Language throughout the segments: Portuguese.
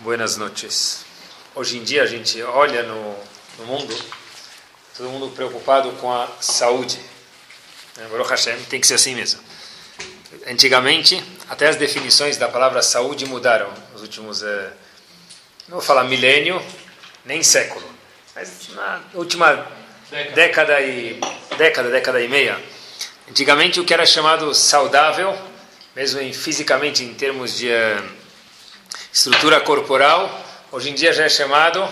Buenas noches. Hoje em dia a gente olha no, no mundo, todo mundo preocupado com a saúde. Né? Baruch Hashem, tem que ser assim mesmo. Antigamente, até as definições da palavra saúde mudaram nos últimos, eh, não vou falar milênio, nem século, mas na última década e década, década e meia. Antigamente o que era chamado saudável, mesmo em, fisicamente em termos de eh, estrutura corporal, hoje em dia já é chamado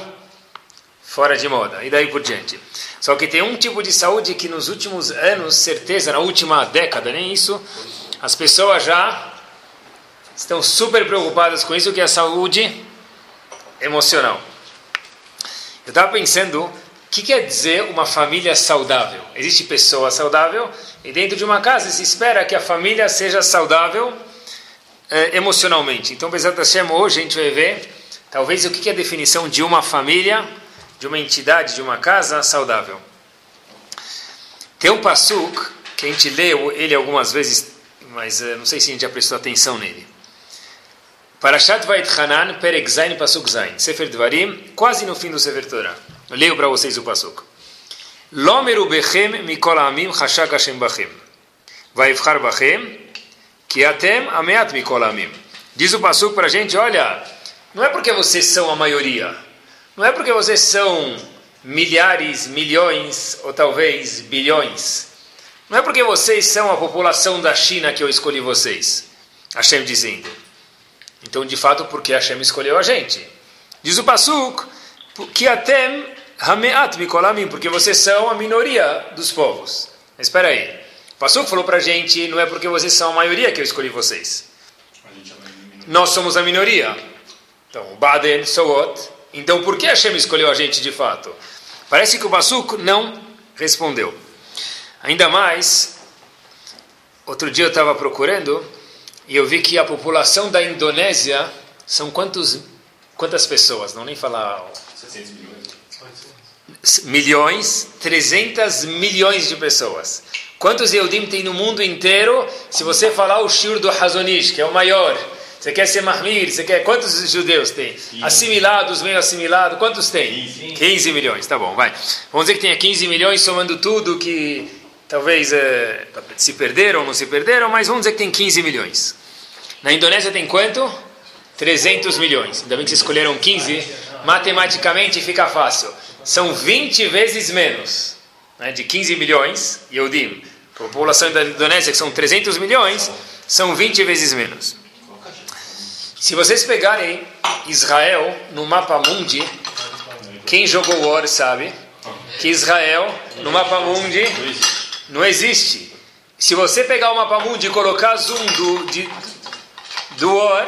fora de moda, e daí por diante. Só que tem um tipo de saúde que nos últimos anos, certeza, na última década, nem isso, as pessoas já estão super preocupadas com isso, que é a saúde emocional. Eu estava pensando, o que quer dizer uma família saudável? Existe pessoa saudável, e dentro de uma casa se espera que a família seja saudável, eh, emocionalmente. Então, Bezat Hashem, hoje a gente vai ver, talvez, o que é a definição de uma família, de uma entidade, de uma casa saudável. Tem um passuk que a gente leu ele algumas vezes, mas eh, não sei se a gente já prestou atenção nele. Parashat Vait Hanan, Perek Zain, Pasuk Zain. Sefer Dvarim, quase no fim do Sefer Torah. Eu leio para vocês o passuk. Lomeru bechem mikol amim chashak Hashem bachem. Vaivchar bachem que atem ameat mikolamim. Diz o Passuco para a gente, olha, não é porque vocês são a maioria, não é porque vocês são milhares, milhões ou talvez bilhões, não é porque vocês são a população da China que eu escolhi vocês. Hashem dizendo. Então, de fato, porque Hashem escolheu a gente. Diz o Pasuk, que atem hameat mikolamim, porque vocês são a minoria dos povos. Mas espera aí. O Passuco falou para a gente, não é porque vocês são a maioria que eu escolhi vocês. Nós somos a minoria. Então, Baden, Sowot. Então, por que Hashem escolheu a gente de fato? Parece que o Passuco não respondeu. Ainda mais, outro dia eu estava procurando e eu vi que a população da Indonésia são quantos, quantas pessoas? Não nem falar... 600 milhões. Milhões, 300 milhões de pessoas. Quantos Yehudim tem no mundo inteiro? Se você falar o Shur do Hazonish, que é o maior, você quer ser Mahmir, você quer... Quantos judeus tem? Assimilados, meio assimilados, quantos tem? 15 milhões, tá bom, vai. Vamos dizer que tenha 15 milhões, somando tudo que talvez é, se perderam ou não se perderam, mas vamos dizer que tem 15 milhões. Na Indonésia tem quanto? 300 milhões. Ainda bem que vocês escolheram 15. Matematicamente fica fácil. São 20 vezes menos né, de 15 milhões, Yehudim, a população da Indonésia, que são 300 milhões, são 20 vezes menos. Se vocês pegarem Israel no mapa mundi, quem jogou War sabe que Israel no mapa mundi não existe. Se você pegar o mapa mundi e colocar zoom do, de, do War,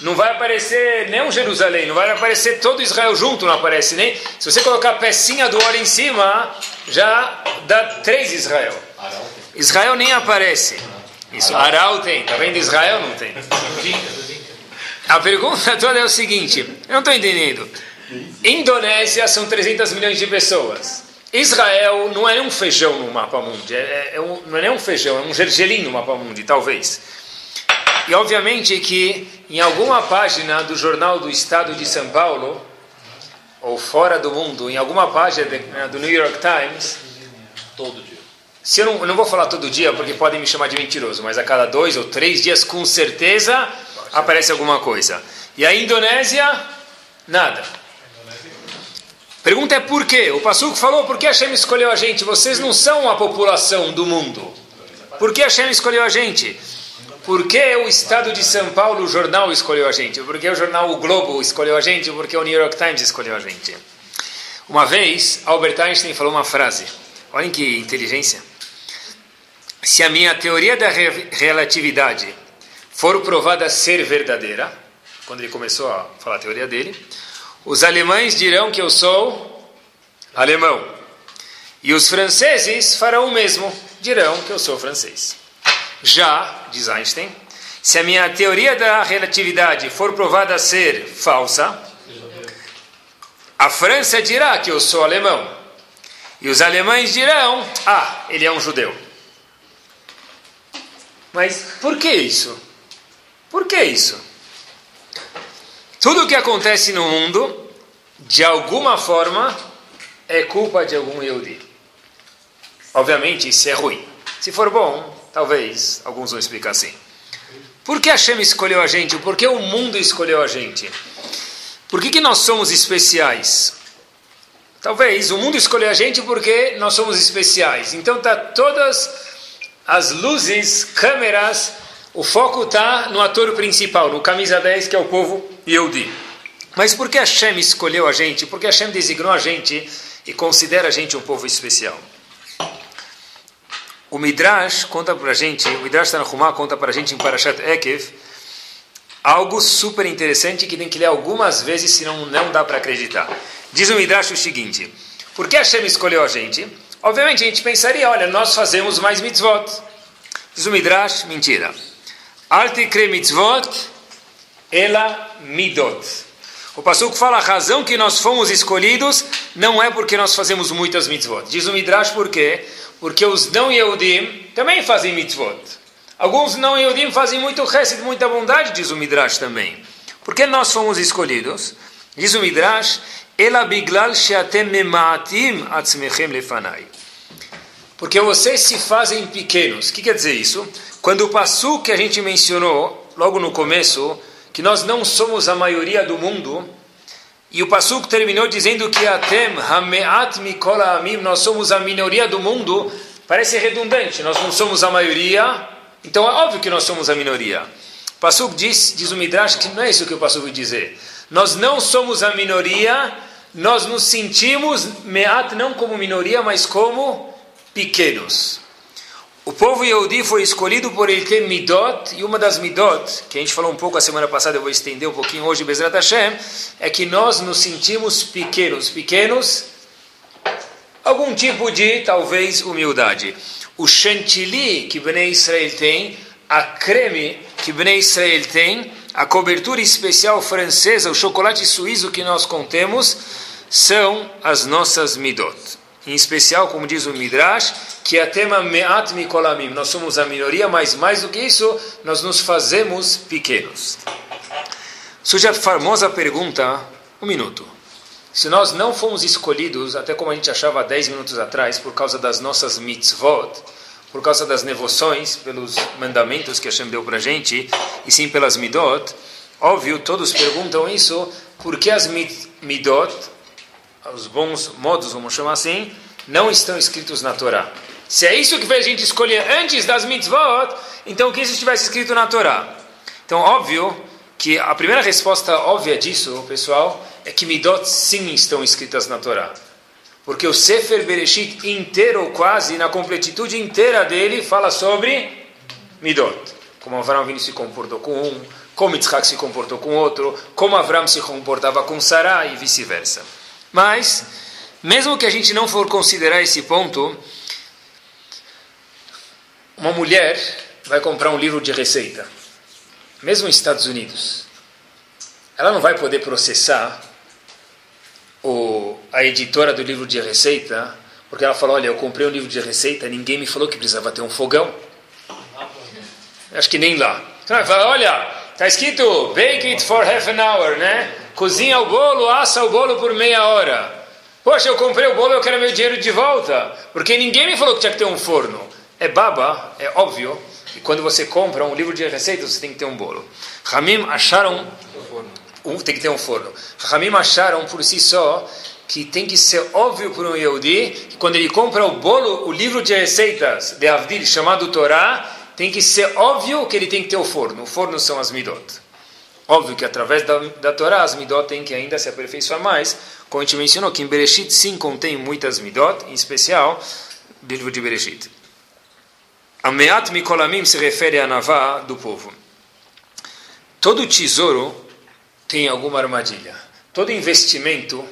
não vai aparecer nem um Jerusalém, não vai aparecer todo Israel junto, não aparece nem. Se você colocar a pecinha do Or em cima, já dá três Israel. Israel nem aparece. Isso, Aral tem, tá vendo? Israel não tem. A pergunta toda é o seguinte: eu não estou entendendo. Indonésia são 300 milhões de pessoas. Israel não é um feijão no mapa mundi, é, é um, não é nem um feijão, é um gergelim no mapa mundi, talvez. E obviamente que em alguma página do jornal do Estado de São Paulo, ou fora do mundo, em alguma página né, do New York Times, todo dia. Se eu, não, não vou falar todo dia porque podem me chamar de mentiroso, mas a cada dois ou três dias, com certeza, aparece alguma coisa. E a Indonésia, nada. Pergunta é por quê? O Passuco falou por que Hashem escolheu a gente? Vocês não são a população do mundo. Por que Hashem escolheu a gente? Por que o Estado de São Paulo, o jornal, escolheu a gente? Por que o jornal O Globo escolheu a gente? Por que o New York Times escolheu a gente? Uma vez, Albert Einstein falou uma frase. Olhem que inteligência. Se a minha teoria da re relatividade for provada ser verdadeira, quando ele começou a falar a teoria dele, os alemães dirão que eu sou alemão. E os franceses farão o mesmo, dirão que eu sou francês. Já, diz Einstein, se a minha teoria da relatividade for provada ser falsa, a França dirá que eu sou alemão. E os alemães dirão: ah, ele é um judeu. Mas por que isso? Por que isso? Tudo que acontece no mundo, de alguma forma, é culpa de algum Yehudi. Obviamente, isso é ruim. Se for bom, talvez alguns vão explicar assim. Por que Hashem escolheu a gente? Por que o mundo escolheu a gente? Por que, que nós somos especiais? Talvez o mundo escolheu a gente porque nós somos especiais. Então tá todas as luzes, câmeras, o foco está no ator principal, no camisa 10, que é o povo Yehudi. Mas por que Hashem escolheu a gente? Por que Hashem designou a gente e considera a gente um povo especial? O Midrash conta para a gente, o Midrash Tanahumá conta para a gente em Parashat Ekev, algo super interessante que tem que ler algumas vezes, senão não dá para acreditar. Diz o Midrash o seguinte, por que Hashem escolheu a gente? Obviamente a gente pensaria, olha, nós fazemos mais mitzvot. Diz o Midrash, mentira. Alte kre mitzvot, ela midot. O Passuco fala, a razão que nós fomos escolhidos não é porque nós fazemos muitas mitzvot. Diz o Midrash por quê? Porque os não Yehudim também fazem mitzvot. Alguns não Yehudim fazem muito chesed, muita bondade, diz o Midrash também. Por que nós fomos escolhidos? Diz o Midrash, Ela biglal atzmechem lefanai. Porque vocês se fazem pequenos. O que quer dizer isso? Quando o passo que a gente mencionou logo no começo, que nós não somos a maioria do mundo, e o Passuk terminou dizendo que Atem, Hameat Mikol Amim, nós somos a minoria do mundo, parece redundante, nós não somos a maioria, então é óbvio que nós somos a minoria. O Passuk diz, diz o Midrash, que não é isso que o Passuk vai dizer. Nós não somos a minoria, nós nos sentimos, Meat, não como minoria, mas como pequenos. O povo Yehudi foi escolhido por ele ter midot, e uma das midot, que a gente falou um pouco a semana passada, eu vou estender um pouquinho hoje, Bezrat Hashem, é que nós nos sentimos pequenos. Pequenos, algum tipo de, talvez, humildade. O chantilly que Bnei Israel tem, a creme que Bnei Israel tem, a cobertura especial francesa, o chocolate suíço que nós contemos, são as nossas midot. Em especial, como diz o Midrash, que é tema me'at mikolamim. Nós somos a minoria, mas mais do que isso, nós nos fazemos pequenos. Surge a famosa pergunta, um minuto. Se nós não fomos escolhidos, até como a gente achava 10 minutos atrás, por causa das nossas mitzvot, por causa das devoções, pelos mandamentos que Hashem deu para a gente, e sim pelas midot, óbvio, todos perguntam isso, por que as midot, os bons modos, vamos chamar assim, não estão escritos na Torá? Se é isso que fez a gente escolher antes das mitzvot, então que se estivesse escrito na Torá? Então, óbvio que a primeira resposta óbvia disso, pessoal, é que midot sim estão escritas na Torá. Porque o Sefer Bereshit inteiro, quase, na completitude inteira dele, fala sobre midot. Como Avram se comportou com um, como Yitzhak se comportou com outro, como Avram se comportava com Sarah e vice-versa. Mas, mesmo que a gente não for considerar esse ponto, uma mulher vai comprar um livro de receita, mesmo nos Estados Unidos, ela não vai poder processar o, a editora do livro de receita, porque ela falou: Olha, eu comprei um livro de receita, ninguém me falou que precisava ter um fogão. Acho que nem lá. Então ela fala: Olha, está escrito bake it for half an hour, né? Cozinha o bolo, assa o bolo por meia hora. Poxa, eu comprei o bolo, eu quero meu dinheiro de volta, porque ninguém me falou que tinha que ter um forno. É baba, é óbvio, e quando você compra um livro de receitas, você tem que ter um bolo. Ramim acharam, um, tem que ter um forno. Ramim acharam por si só que tem que ser óbvio para um Yehudi que quando ele compra o bolo, o livro de receitas de Avdil, chamado Torá, tem que ser óbvio que ele tem que ter o forno. O forno são as midot. Óbvio que através da, da Torá as midot têm que ainda se aperfeiçoar mais, como a gente mencionou, que em Bereshit sim contém muitas midot, em especial o livro de Bereshit. Ameat Mikolamim se refere à Navá do povo. Todo tesouro tem alguma armadilha. Todo investimento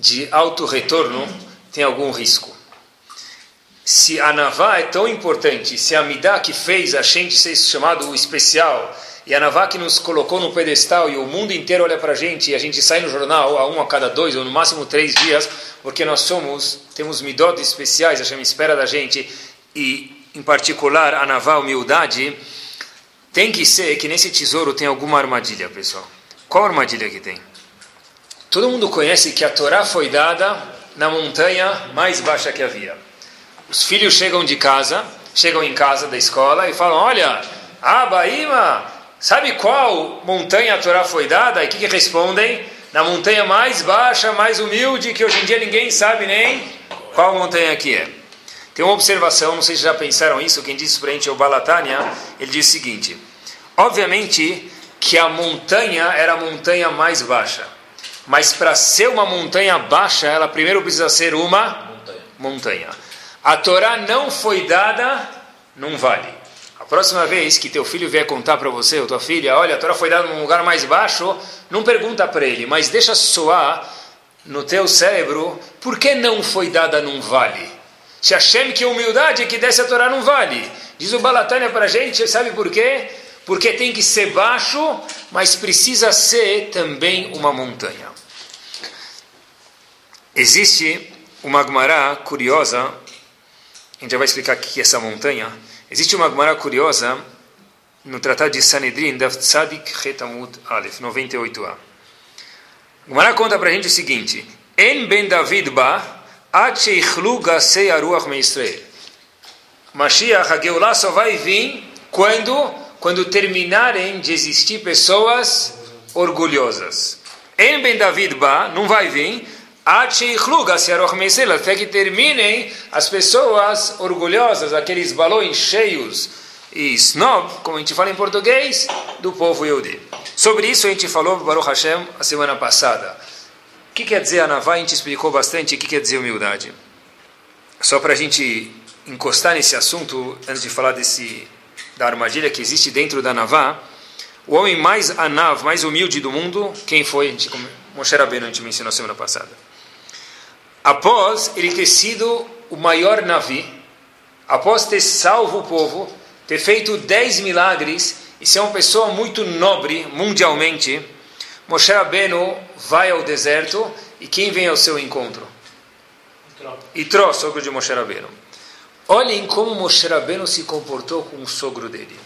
de alto retorno tem algum risco. Se a Navá é tão importante, se a Midah que fez a gente ser chamado especial, e a Navá que nos colocou no pedestal e o mundo inteiro olha para a gente e a gente sai no jornal a um a cada dois ou no máximo três dias, porque nós somos, temos midot especiais, a gente espera da gente, e em particular a Navá, humildade, tem que ser que nesse tesouro tem alguma armadilha, pessoal. Qual armadilha que tem? Todo mundo conhece que a Torá foi dada na montanha mais baixa que havia. Os filhos chegam de casa, chegam em casa da escola e falam: Olha, Abaíma, sabe qual montanha a Torá foi dada? E o que, que respondem? Na montanha mais baixa, mais humilde, que hoje em dia ninguém sabe nem qual montanha que é. Tem uma observação, não sei se já pensaram isso, quem disse para a gente é o Balatânia, ele diz o seguinte: Obviamente que a montanha era a montanha mais baixa. Mas para ser uma montanha baixa, ela primeiro precisa ser uma montanha. montanha. A Torá não foi dada num vale. A próxima vez que teu filho vier contar para você, ou tua filha, olha, a Torá foi dada num lugar mais baixo, não pergunta para ele, mas deixa soar no teu cérebro, por que não foi dada num vale? Se Hashem que humildade é que desce a Torá num vale. Diz o Balatânia para a gente, sabe por quê? porque tem que ser baixo, mas precisa ser também uma montanha. Existe uma Gemara curiosa, a gente já vai explicar o que é essa montanha. Existe uma Gemara curiosa no Tratado de Sanedrin, da Tzadik Chetamud Aleph, 98a. Gemara conta para a gente o seguinte: En ben David ba, ad sheichlu gasei aruach me Israel. Mashiach, a Geulah só vai vir quando quando terminarem de existir pessoas orgulhosas. Em Ben David Ba, não vai vir, até que terminem as pessoas orgulhosas, aqueles balões cheios e snob, como a gente fala em português, do povo Yehudi. Sobre isso a gente falou, Baruch Hashem, a semana passada. O que quer dizer Anavá? A gente explicou bastante o que quer dizer humildade. Só para a gente encostar nesse assunto, antes de falar desse da armadilha que existe dentro da Navá, o homem mais anav, mais humilde do mundo, quem foi? A gente, Moshe Rabbeinu, a gente mencionou semana passada. Após ele ter sido o maior Navi, após ter salvo o povo, ter feito dez milagres e ser uma pessoa muito nobre mundialmente, Moshe Rabbeinu vai ao deserto e quem vem ao seu encontro? Itró, sogro de Moshe Rabbeinu. Olhem como Moshe Rabbeinu se comportou com o sogro dele.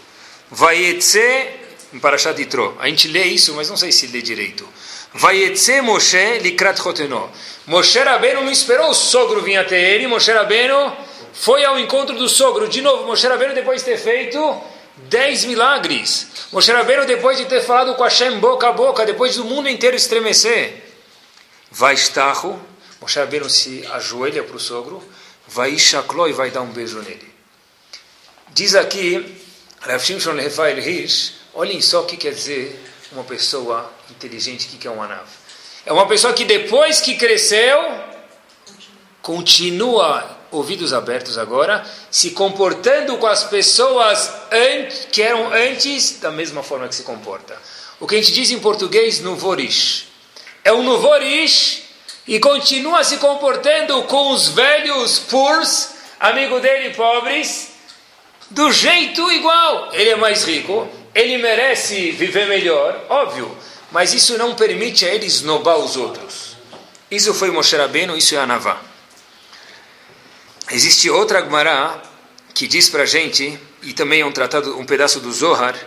Vaietze, em Parashat Yitro. A gente lê isso, mas não sei se lê direito. Vaietze Moshe likrat choteno. Moshe Rabbeinu não esperou o sogro vir até ele. Moshe Rabbeinu foi ao encontro do sogro. De novo, Moshe Rabbeinu depois de ter feito dez milagres. Moshe Rabbeinu depois de ter falado com Hashem boca a boca, depois do mundo inteiro estremecer. Vai estarro. Moshe Rabbeinu se ajoelha para o sogro vai chacló e vai dar um beijo nele. Diz aqui, Rav Shimshon Rafael Hirsch, olhem só o que quer dizer uma pessoa inteligente, o que é um anav. É uma pessoa que depois que cresceu, continua ouvidos abertos agora, se comportando com as pessoas que eram antes da mesma forma que se comporta. O que a gente diz em português, nuvorish. É um nuvorish e continua se comportando com os velhos purs, amigo dele pobres, do jeito igual. Ele é mais rico, ele merece viver melhor, óbvio, mas isso não permite a ele esnobar os outros. Isso foi Moshe Rabbeinu, isso é Anavá. Existe outra Gemara que diz para a gente, e também é um tratado, um pedaço do Zohar,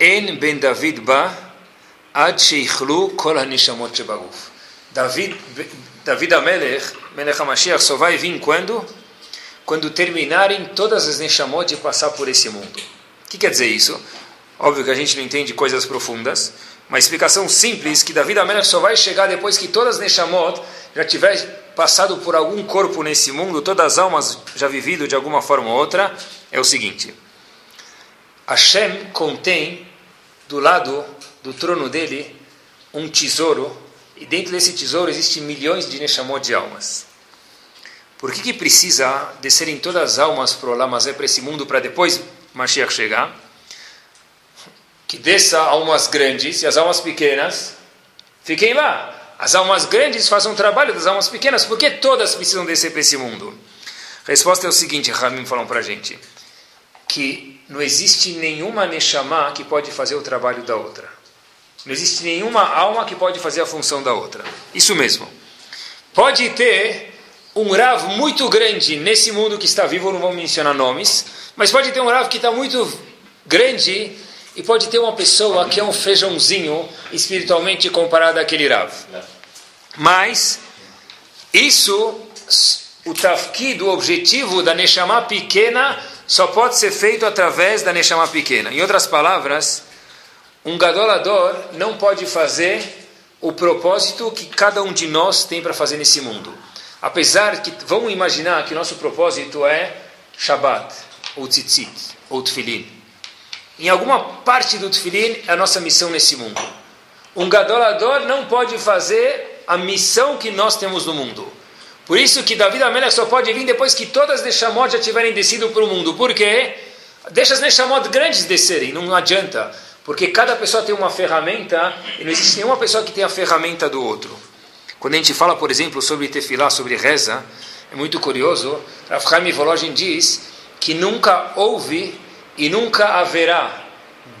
En ben David ba ad sheichlu kol hanishamot shebaguf. David, David Amelech, Melech HaMashiach, só vai vir quando? Quando terminarem todas as Neshamot de passar por esse mundo. O que quer dizer isso? Óbvio que a gente não entende coisas profundas, uma explicação simples que David Amelech só vai chegar depois que todas as Neshamot já tiverem passado por algum corpo nesse mundo, todas as almas já vivido de alguma forma ou outra, é o seguinte. Hashem contém do lado do trono dele um tesouro e dentro desse tesouro existem milhões de Neshamot de almas. Por que, que precisa descerem todas as almas para o Lamazé, para esse mundo, para depois Mashiach chegar? Que desça almas grandes e as almas pequenas fiquem lá. As almas grandes façam o trabalho das almas pequenas. Por que todas precisam descer para esse mundo? A resposta é o seguinte, Ramim falam para a gente. Que não existe nenhuma Neshama que pode fazer o trabalho da outra. Não existe nenhuma alma que pode fazer a função da outra. Isso mesmo. Pode ter um Rav muito grande nesse mundo que está vivo, não vamos mencionar nomes, mas pode ter um Rav que está muito grande e pode ter uma pessoa que é um feijãozinho espiritualmente comparado àquele Rav. Mas isso, o tafkid, o objetivo da Neshama pequena, só pode ser feito através da Neshama pequena. Em outras palavras, um gadolador não pode fazer o propósito que cada um de nós tem para fazer nesse mundo. Apesar que, vamos imaginar que nosso propósito é Shabbat, ou Tzitzit, ou Tfilin. Em alguma parte do Tfilin é a nossa missão nesse mundo. Um gadolador não pode fazer a missão que nós temos no mundo. Por isso que Davi Amelech só pode vir depois que todas as Neshamot já tiverem descido para o mundo. Por quê? Deixa as Neshamot grandes descerem, não adianta. Porque cada pessoa tem uma ferramenta e não existe nenhuma pessoa que tenha a ferramenta do outro. Quando a gente fala, por exemplo, sobre tefilá, sobre reza, é muito curioso. Rav Chaim diz que nunca houve e nunca haverá,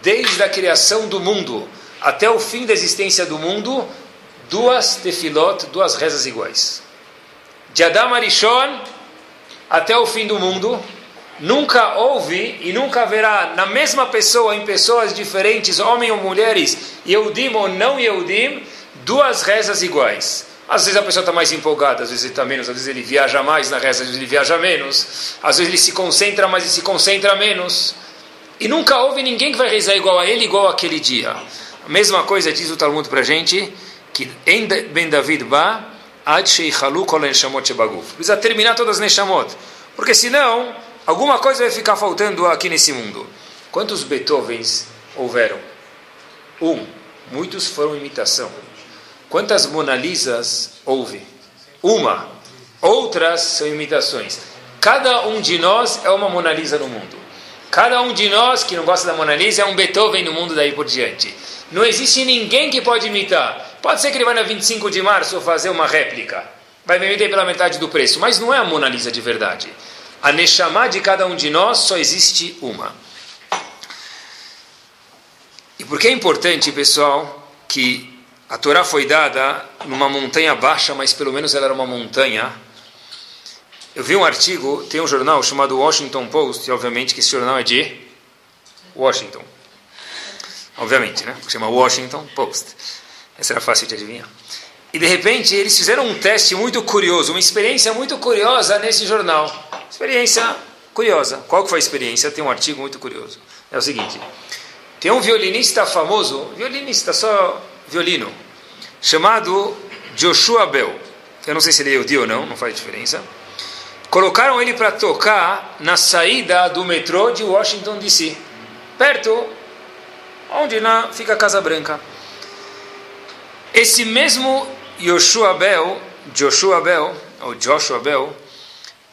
desde a criação do mundo até o fim da existência do mundo, duas tefilot, duas rezas iguais. De Adam Arishon até o fim do mundo, Nunca houve e nunca haverá na mesma pessoa, em pessoas diferentes, homens ou mulheres, Yehudim ou não Yehudim, duas rezas iguais. Às vezes a pessoa está mais empolgada, às vezes ele está menos, às vezes ele viaja mais na reza, às vezes ele viaja menos, às vezes ele se concentra mais e se concentra menos. E nunca houve ninguém que vai rezar igual a ele, igual aquele dia. A mesma coisa diz o Talmud para a gente, que em Ben David Ba, Ad Sheikhalu Kol Neshamot Precisa terminar todas as Neshamot. Porque senão Alguma coisa vai ficar faltando aqui nesse mundo. Quantos Beethovens houveram? Um. Muitos foram imitação. Quantas Mona Lisas houve? Uma. Outras são imitações. Cada um de nós é uma Mona Lisa no mundo. Cada um de nós que não gosta da Mona Lisa é um Beethoven no mundo daí por diante. Não existe ninguém que pode imitar. Pode ser que ele vá na 25 de março fazer uma réplica. Vai vender pela metade do preço, mas não é a Mona Lisa de verdade. A Neshama de cada um de nós só existe uma. E por que é importante, pessoal, que a Torá foi dada numa montanha baixa, mas pelo menos ela era uma montanha. Eu vi um artigo, tem um jornal chamado Washington Post, e obviamente que esse jornal é de Washington. Obviamente, né? Chama Washington Post. Essa era fácil de adivinhar. E de repente eles fizeram um teste muito curioso, uma experiência muito curiosa nesse jornal. Experiência curiosa. Qual que foi a experiência? Tem um artigo muito curioso. É o seguinte: tem um violinista famoso, violinista só violino, chamado Joshua Bell. Eu não sei se ele é Yehudi ou não, não faz diferença. Colocaram ele para tocar na saída do metrô de Washington DC, perto onde na, fica a Casa Branca. Esse mesmo Joshua Bell, Joshua Bell, ou Joshua Bell,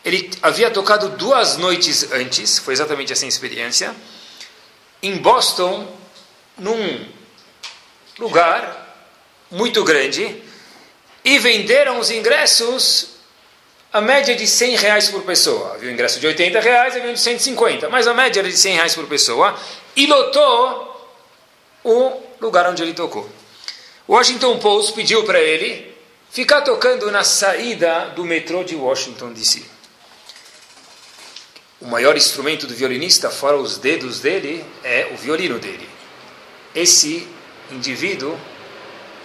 ele havia tocado duas noites antes, foi exatamente essa experiência, em Boston, num lugar muito grande, e venderam os ingressos a média de 100 reais por pessoa. Havia o ingresso de 80 reais, havia um de 150, mas a média era de 100 reais por pessoa, e lotou o lugar onde ele tocou. Washington Post pediu para ele ficar tocando na saída do metrô de Washington DC. O maior instrumento do violinista, fora os dedos dele, é o violino dele. Esse indivíduo,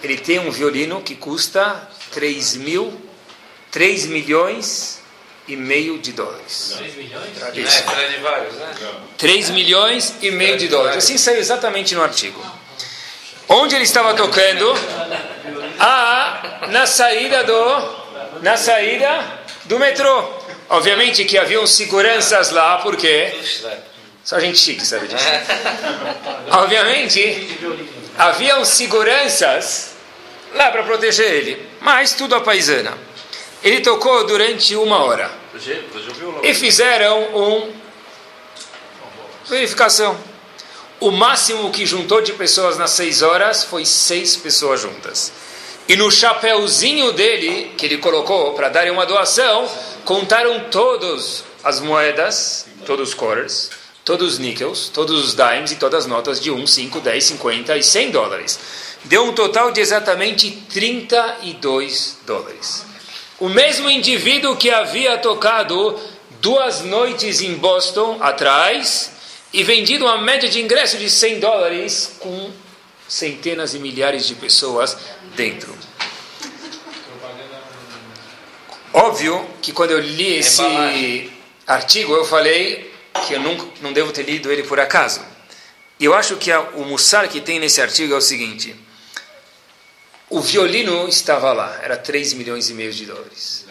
ele tem um violino que custa 3 mil, 3 milhões e meio de dólares. 3 milhões? Isso. É, de vários, né? 3 milhões e meio de dólares. Assim saiu exatamente no artigo. Onde ele estava tocando? Ah, na saída do, na saída do metrô. Obviamente que haviam seguranças lá, porque só gente chique sabe disso. Obviamente, haviam seguranças lá para proteger ele, mas tudo a paisana. Ele tocou durante uma hora e fizeram um verificação. O máximo que juntou de pessoas nas seis horas foi seis pessoas juntas. E no chapéuzinho dele, que ele colocou para dar uma doação, contaram todas as moedas, todos os quarters, todos os níqueis, todos os dimes e todas as notas de 1, 5, 10, 50 e 100 dólares. Deu um total de exatamente 32 dólares. O mesmo indivíduo que havia tocado duas noites em Boston atrás e vendido uma média de ingresso de 100 dólares com centenas e milhares de pessoas dentro. Óbvio que quando eu li esse artigo, eu falei que eu não, não devo ter lido ele por acaso. E eu acho que a, o mussar que tem nesse artigo é o seguinte: o violino estava lá, era 3 milhões e meio de dólares.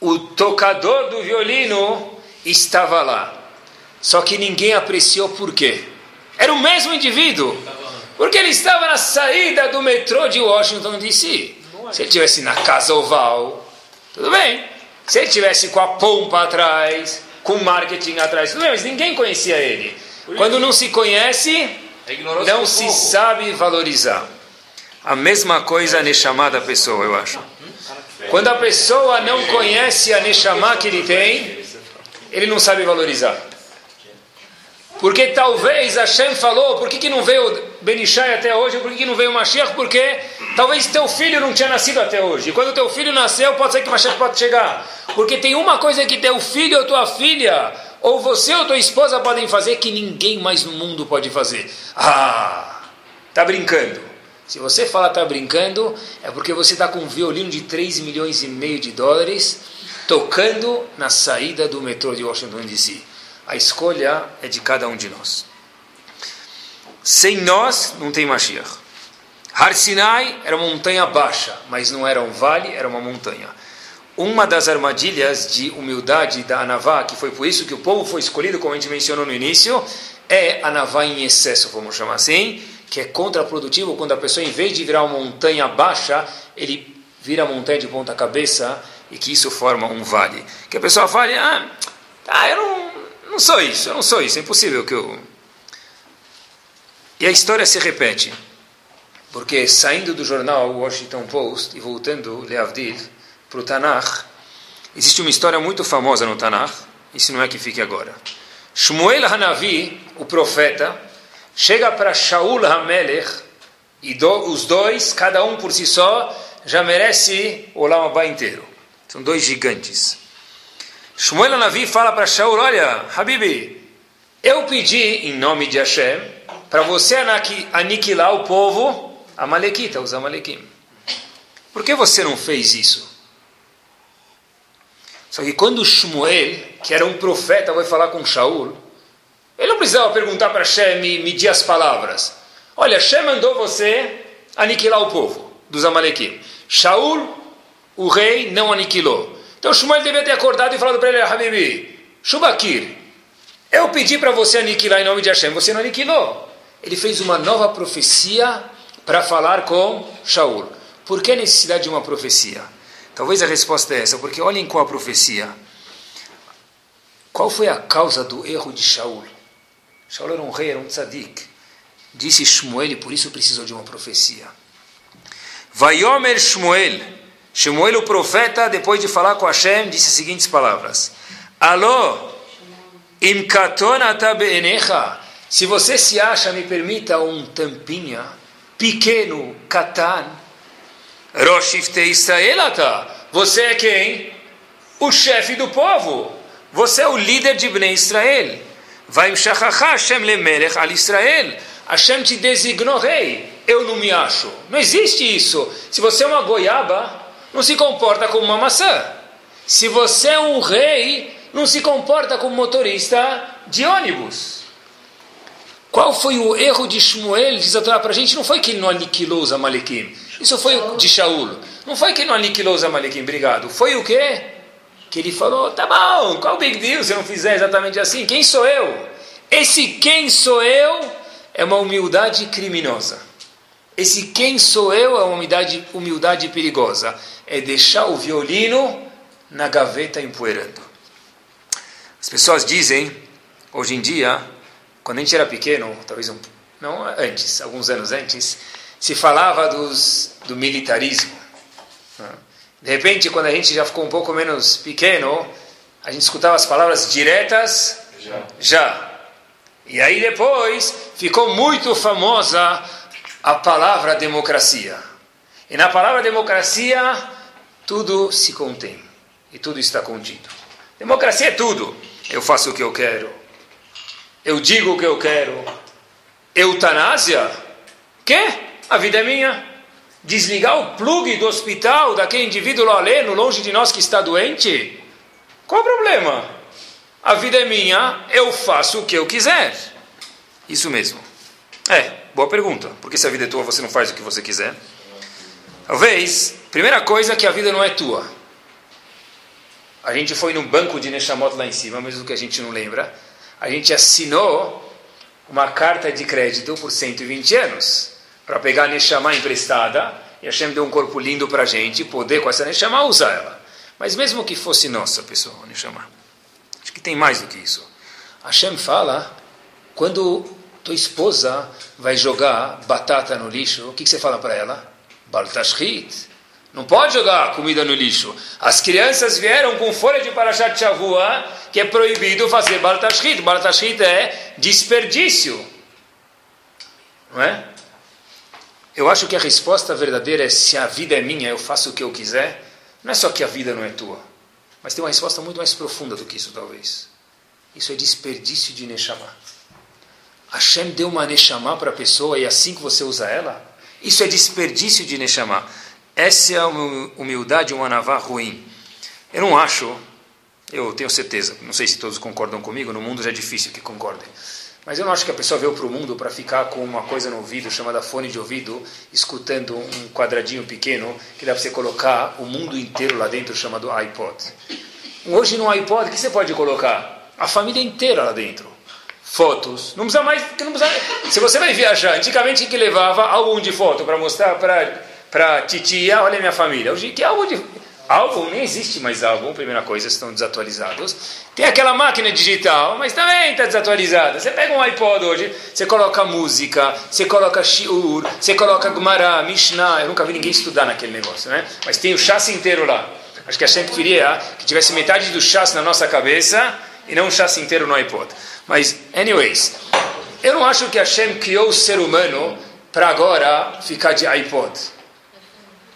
O tocador do violino estava lá. Só que ninguém apreciou por quê? Era o mesmo indivíduo. Porque ele estava na saída do metrô de Washington DC. Se ele estivesse na Casa Oval, tudo bem. Se ele estivesse com a pompa atrás, com marketing atrás, tudo bem, mas ninguém conhecia ele. Quando não se conhece, não se sabe valorizar. A mesma coisa a Neshama da pessoa, eu acho. Quando a pessoa não conhece a Neshama que ele tem, ele não sabe valorizar. Porque talvez Hashem falou, por que, que não veio Benishai até hoje, por que, que não veio Mashiach? Porque talvez teu filho não tinha nascido até hoje. Quando teu filho nasceu, pode ser que Mashiach pode chegar. Porque tem uma coisa que teu filho ou tua filha, ou você ou tua esposa podem fazer que ninguém mais no mundo pode fazer. Ah, tá brincando. Se você fala tá brincando, é porque você está com um violino de 3 milhões e meio de dólares tocando na saída do metrô de Washington DC. A escolha é de cada um de nós. Sem nós, não tem Mashiach. Har Sinai era uma montanha baixa, mas não era um vale, era uma montanha. Uma das armadilhas de humildade da Anavá, que foi por isso que o povo foi escolhido, como a gente mencionou no início, é Anavá em excesso, vamos chamar assim, que é contraprodutivo quando a pessoa, em vez de virar uma montanha baixa, ele vira a montanha de ponta cabeça e que isso forma um vale. Que a pessoa fale, ah, ah eu não, não sou isso, eu não sou isso, é impossível que eu... E a história se repete, porque saindo do jornal Washington Post e voltando, Leavdil, para o Tanakh, existe uma história muito famosa no Tanakh, isso não é que fique agora. Shmuel Hanavi, o profeta, chega para Shaul Hamelech, e do, os dois, cada um por si só, já merece o Lamabá inteiro. São dois gigantes. Shmuel Hanavi fala para Shaul, olha, Habibi, eu pedi em nome de Hashem para você aniquilar o povo Amalequita, os Amalequim. Por que você não fez isso? Só que quando Shmuel, que era um profeta, vai falar com Shaul, ele não precisava perguntar para Hashem e medir as palavras. Olha, Hashem mandou você aniquilar o povo dos Amalequim. Shaul, o rei, não aniquilou. Então Shmuel devia ter acordado e falado para ele, Habibi, Shubakir, eu pedi para você aniquilar em nome de Hashem, você não aniquilou. Ele fez uma nova profecia para falar com Shaul. Por que a necessidade de uma profecia? Talvez a resposta é essa, porque olhem qual a profecia. Qual foi a causa do erro de Shaul? Shaul era um rei, era um tzadik. Disse Shmuel, e por isso precisou de uma profecia. Vayomer Shmuel. Shmuel, o profeta, depois de falar com Hashem, disse as seguintes palavras: Alô, imkatona tabenecha. Se você se acha, me permita um tampinha, pequeno, katan, Roshifte Israelata. Você é quem? O chefe do povo. Você é o líder de Bnei Israel. Vai Hashem lemelech al Israel. Hashem te designou rei. Eu não me acho. Não existe isso. Se você é uma goiaba, não se comporta como uma maçã. Se você é um rei, não se comporta como motorista de ônibus. Qual foi o erro de Shmuel, diz a Torá para a gente? Não foi que ele não aniquilou os Amalequim. Isso foi de Shaul. Não foi que ele não aniquilou os Amalequim, obrigado. Foi o quê? Que ele falou, tá bom, qual o big deal se eu não fizer exatamente assim? Quem sou eu? Esse quem sou eu é uma humildade criminosa. Esse quem sou eu é uma humildade, humildade perigosa. É deixar o violino na gaveta empoeirando. As pessoas dizem, hoje em dia, quando a gente era pequeno, talvez um, não antes, alguns anos antes, se falava dos, do militarismo. De repente, quando a gente já ficou um pouco menos pequeno, a gente escutava as palavras diretas, já. já. E aí depois ficou muito famosa a palavra democracia. E na palavra democracia, tudo se contém. E tudo está contido. Democracia é tudo. Eu faço o que eu quero. Eu digo o que eu quero. Eutanásia? Quê? A vida é minha. Desligar o plugue do hospital daquele indivíduo aleno, longe de nós que está doente? Qual o problema? A vida é minha, eu faço o que eu quiser. Isso mesmo. É, boa pergunta. Porque se a vida é tua, você não faz o que você quiser? Talvez, primeira coisa, que a vida não é tua. A gente foi no banco de Neshamot lá em cima, mesmo que a gente não lembra. A gente assinou uma carta de crédito por 120 anos para pegar a Neshama emprestada e Hashem deu um corpo lindo para a gente poder com essa Neshama usar ela. Mas mesmo que fosse nossa pessoa, Neshama, acho que tem mais do que isso. Hashem fala, quando tua esposa vai jogar batata no lixo, o que, que você fala para ela? Baltashrit. Não pode jogar comida no lixo. As crianças vieram com folha de Parashat Shavua, que é proibido fazer Baltashrit. Baltashrit é desperdício. Não é? Eu acho que a resposta verdadeira é: se a vida é minha, eu faço o que eu quiser. Não é só que a vida não é tua, mas tem uma resposta muito mais profunda do que isso, talvez. Isso é desperdício de Neshama. Hashem deu uma Neshama para a pessoa e assim que você usa ela, isso é desperdício de Neshama. Essa é a humildade, uma navá ruim. Eu não acho, eu tenho certeza, não sei se todos concordam comigo, no mundo já é difícil que concordem. Mas eu não acho que a pessoa veio para o mundo para ficar com uma coisa no ouvido chamada fone de ouvido, escutando um quadradinho pequeno que dá para você colocar o mundo inteiro lá dentro, chamado iPod. Hoje no iPod, o que você pode colocar? A família inteira lá dentro. Fotos. Não precisa mais. Não precisa, se você vai viajar, antigamente que levava álbum de foto para mostrar para para titia, olha minha família. Hoje que álbum de álbum nem existe mais álbum, primeira coisa, estão desatualizados. Tem aquela máquina digital, mas também está desatualizada. Você pega um iPod hoje, você coloca música, você coloca shiur, você coloca Gemara, Mishnah. Eu nunca vi ninguém estudar naquele negócio, né? Mas tem o chassi inteiro lá. Acho que a gente queria que tivesse metade do chassi na nossa cabeça e não um chassi inteiro no iPod. Mas, anyways, eu não acho que a Hashem criou o ser humano para agora ficar de iPod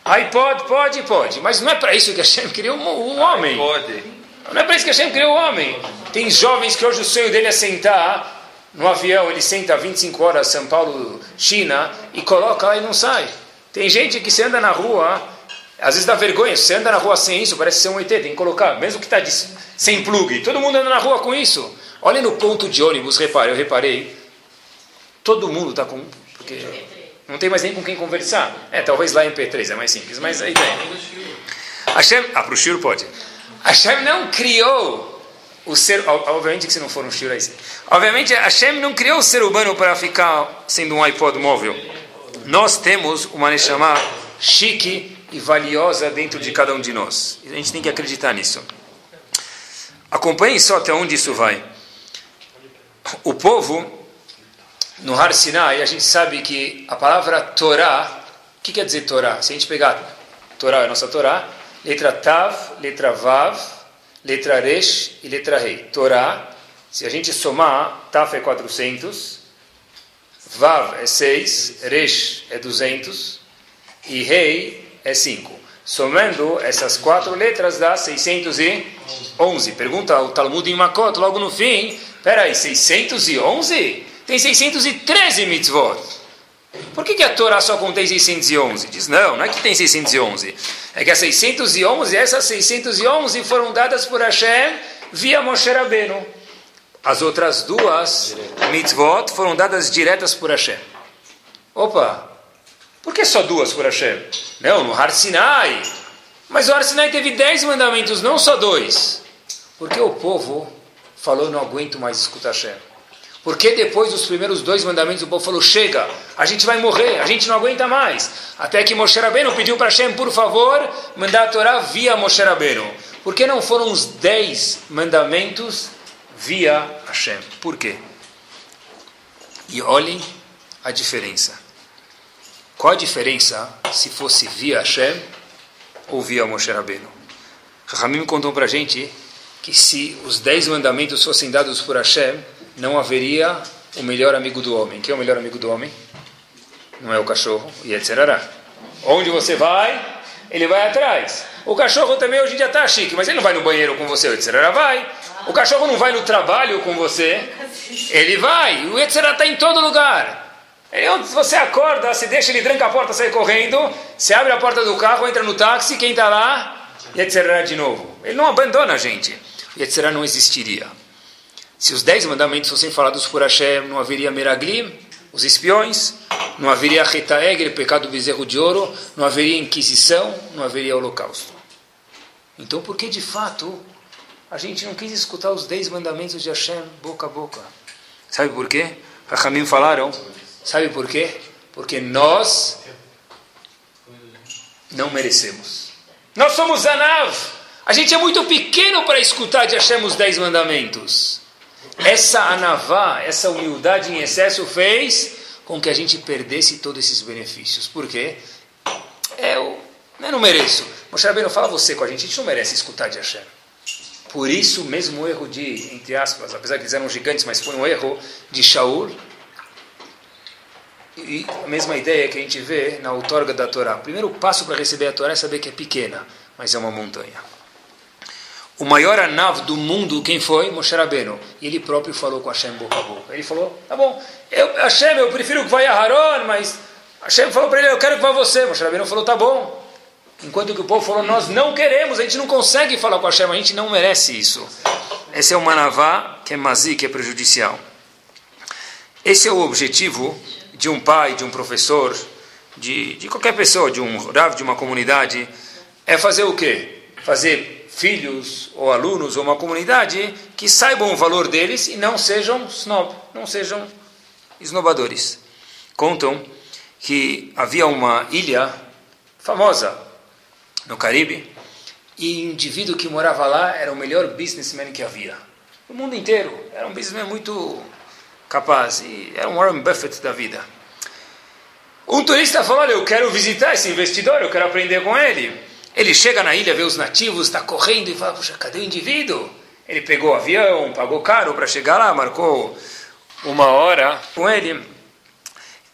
iPod pode, pode, mas não é para isso que Hashem criou o homem. Pode. Não é para isso que Hashem criou o homem. Tem jovens que hoje o sonho dele é sentar no avião, ele senta 25 horas São Paulo, China, e coloca lá e não sai. Tem gente que se anda na rua, às vezes dá vergonha, se anda na rua sem isso, parece ser um ET, tem que colocar, mesmo que está sem plug. Todo mundo anda na rua com isso. Olha no ponto de ônibus, repare, eu reparei, todo mundo está com... Porque não tem mais nem com quem conversar. É, talvez lá em P3 é mais simples, mas aí tem. Hashem, ah, para o Shiro pode. Hashem não criou o ser, obviamente que se não for um Shiro aí sim. Obviamente Hashem não criou o ser humano para ficar sendo um iPod móvel. Nós temos uma Neshama chique e valiosa dentro de cada um de nós. A gente tem que acreditar nisso. Acompanhem só até onde isso vai. O povo no Har Sinai, a gente sabe que a palavra Torá, o que quer dizer Torá? Se a gente pegar Torá, é a nossa Torá, letra Tav, letra Vav, letra Resh e letra Rei. Torá, se a gente somar, Tav é 400, Vav é 6, Resh é 200 e Rei é 5. Somando essas quatro letras dá 611. Pergunta o Talmud em Makot, logo no fim, peraí, 611? Tem 613 mitzvot. Por que, que a Torá só contém 611? Diz, não, não é que tem 611. É que as 611, essas 611 foram dadas por Hashem via Moshe Rabbeinu. As outras duas mitzvot foram dadas diretas por Hashem. Opa, por que só duas por Hashem? Não, no Har Sinai. Mas o Har Sinai teve dez mandamentos, não só dois. Porque o povo falou, não aguento mais escutar Hashem. Porque depois dos primeiros dois mandamentos o povo falou: chega, a gente vai morrer, a gente não aguenta mais. Até que Moshe Rabbeinu pediu para Hashem, por favor, mandar a Torá via Moshe Rabbeinu. Por que não foram os dez mandamentos via Hashem? Por quê? E olhem a diferença. Qual a diferença se fosse via Hashem ou via Moshe Rabbeinu? Ramim contou para a gente que se os dez mandamentos fossem dados por Hashem, não haveria o melhor amigo do homem. Quem é o melhor amigo do homem? Não é o cachorro, e etc. Onde você vai, ele vai atrás. O cachorro também hoje em dia está chique, mas ele não vai no banheiro com você, etc. Vai. O cachorro não vai no trabalho com você, ele vai. O Yetzirah está em todo lugar. Ele, você acorda, se deixa, ele tranca a porta, sai correndo, se abre a porta do carro, entra no táxi, quem está lá? Yetzirah de novo. Ele não abandona a gente. O Yetzirah não existiria. Se os dez mandamentos fossem falados por Hashem, não haveria Meraglim, os espiões, não haveria Retaegre, pecado do bezerro de ouro, não haveria Inquisição, não haveria Holocausto. Então, por que de fato a gente não quis escutar os dez mandamentos de Hashem boca a boca? Sabe por quê? Rahamim falaram, sabe por quê? Porque nós não merecemos. Nós somos Anav. A gente é muito pequeno para escutar de Hashem os dez mandamentos. Essa anavá, essa humildade em excesso fez com que a gente perdesse todos esses benefícios. Por quê? Eu, eu não mereço. Moshe Rabbeinu, fala você com a gente, a gente não merece escutar de Hashem. Por isso, mesmo o erro de, entre aspas, apesar que eles eram gigantes, mas foi um erro de Shaul, e a mesma ideia que a gente vê na outorga da Torá. O primeiro passo para receber a Torá é saber que é pequena, mas é uma montanha. O maior anav do mundo, quem foi? Moshe Rabbeinu. E ele próprio falou com Hashem boca a boca. Ele falou, tá bom, eu, Hashem, eu prefiro que vá a Haron, mas Hashem falou para ele, eu quero que vá você. Moshe Rabbeinu falou, tá bom. Enquanto que o povo falou, nós não queremos, a gente não consegue falar com Hashem, a gente não merece isso. Esse é o manavá, que é mazi, que é prejudicial. Esse é o objetivo de um pai, de um professor, de, de qualquer pessoa, de um rav, de uma comunidade, é fazer o quê? Fazer filhos ou alunos ou uma comunidade que saibam o valor deles e não sejam snob, não sejam esnobadores. Contam que havia uma ilha famosa no Caribe e o indivíduo que morava lá era o melhor businessman que havia. No mundo inteiro. Era um businessman muito capaz. E era um Warren Buffett da vida. Um turista falou, olha, eu quero visitar esse investidor, eu quero aprender com ele. Ele chega na ilha, vê os nativos, está correndo e fala, puxa, cadê o indivíduo? Ele pegou o avião, pagou caro para chegar lá, marcou uma hora com ele.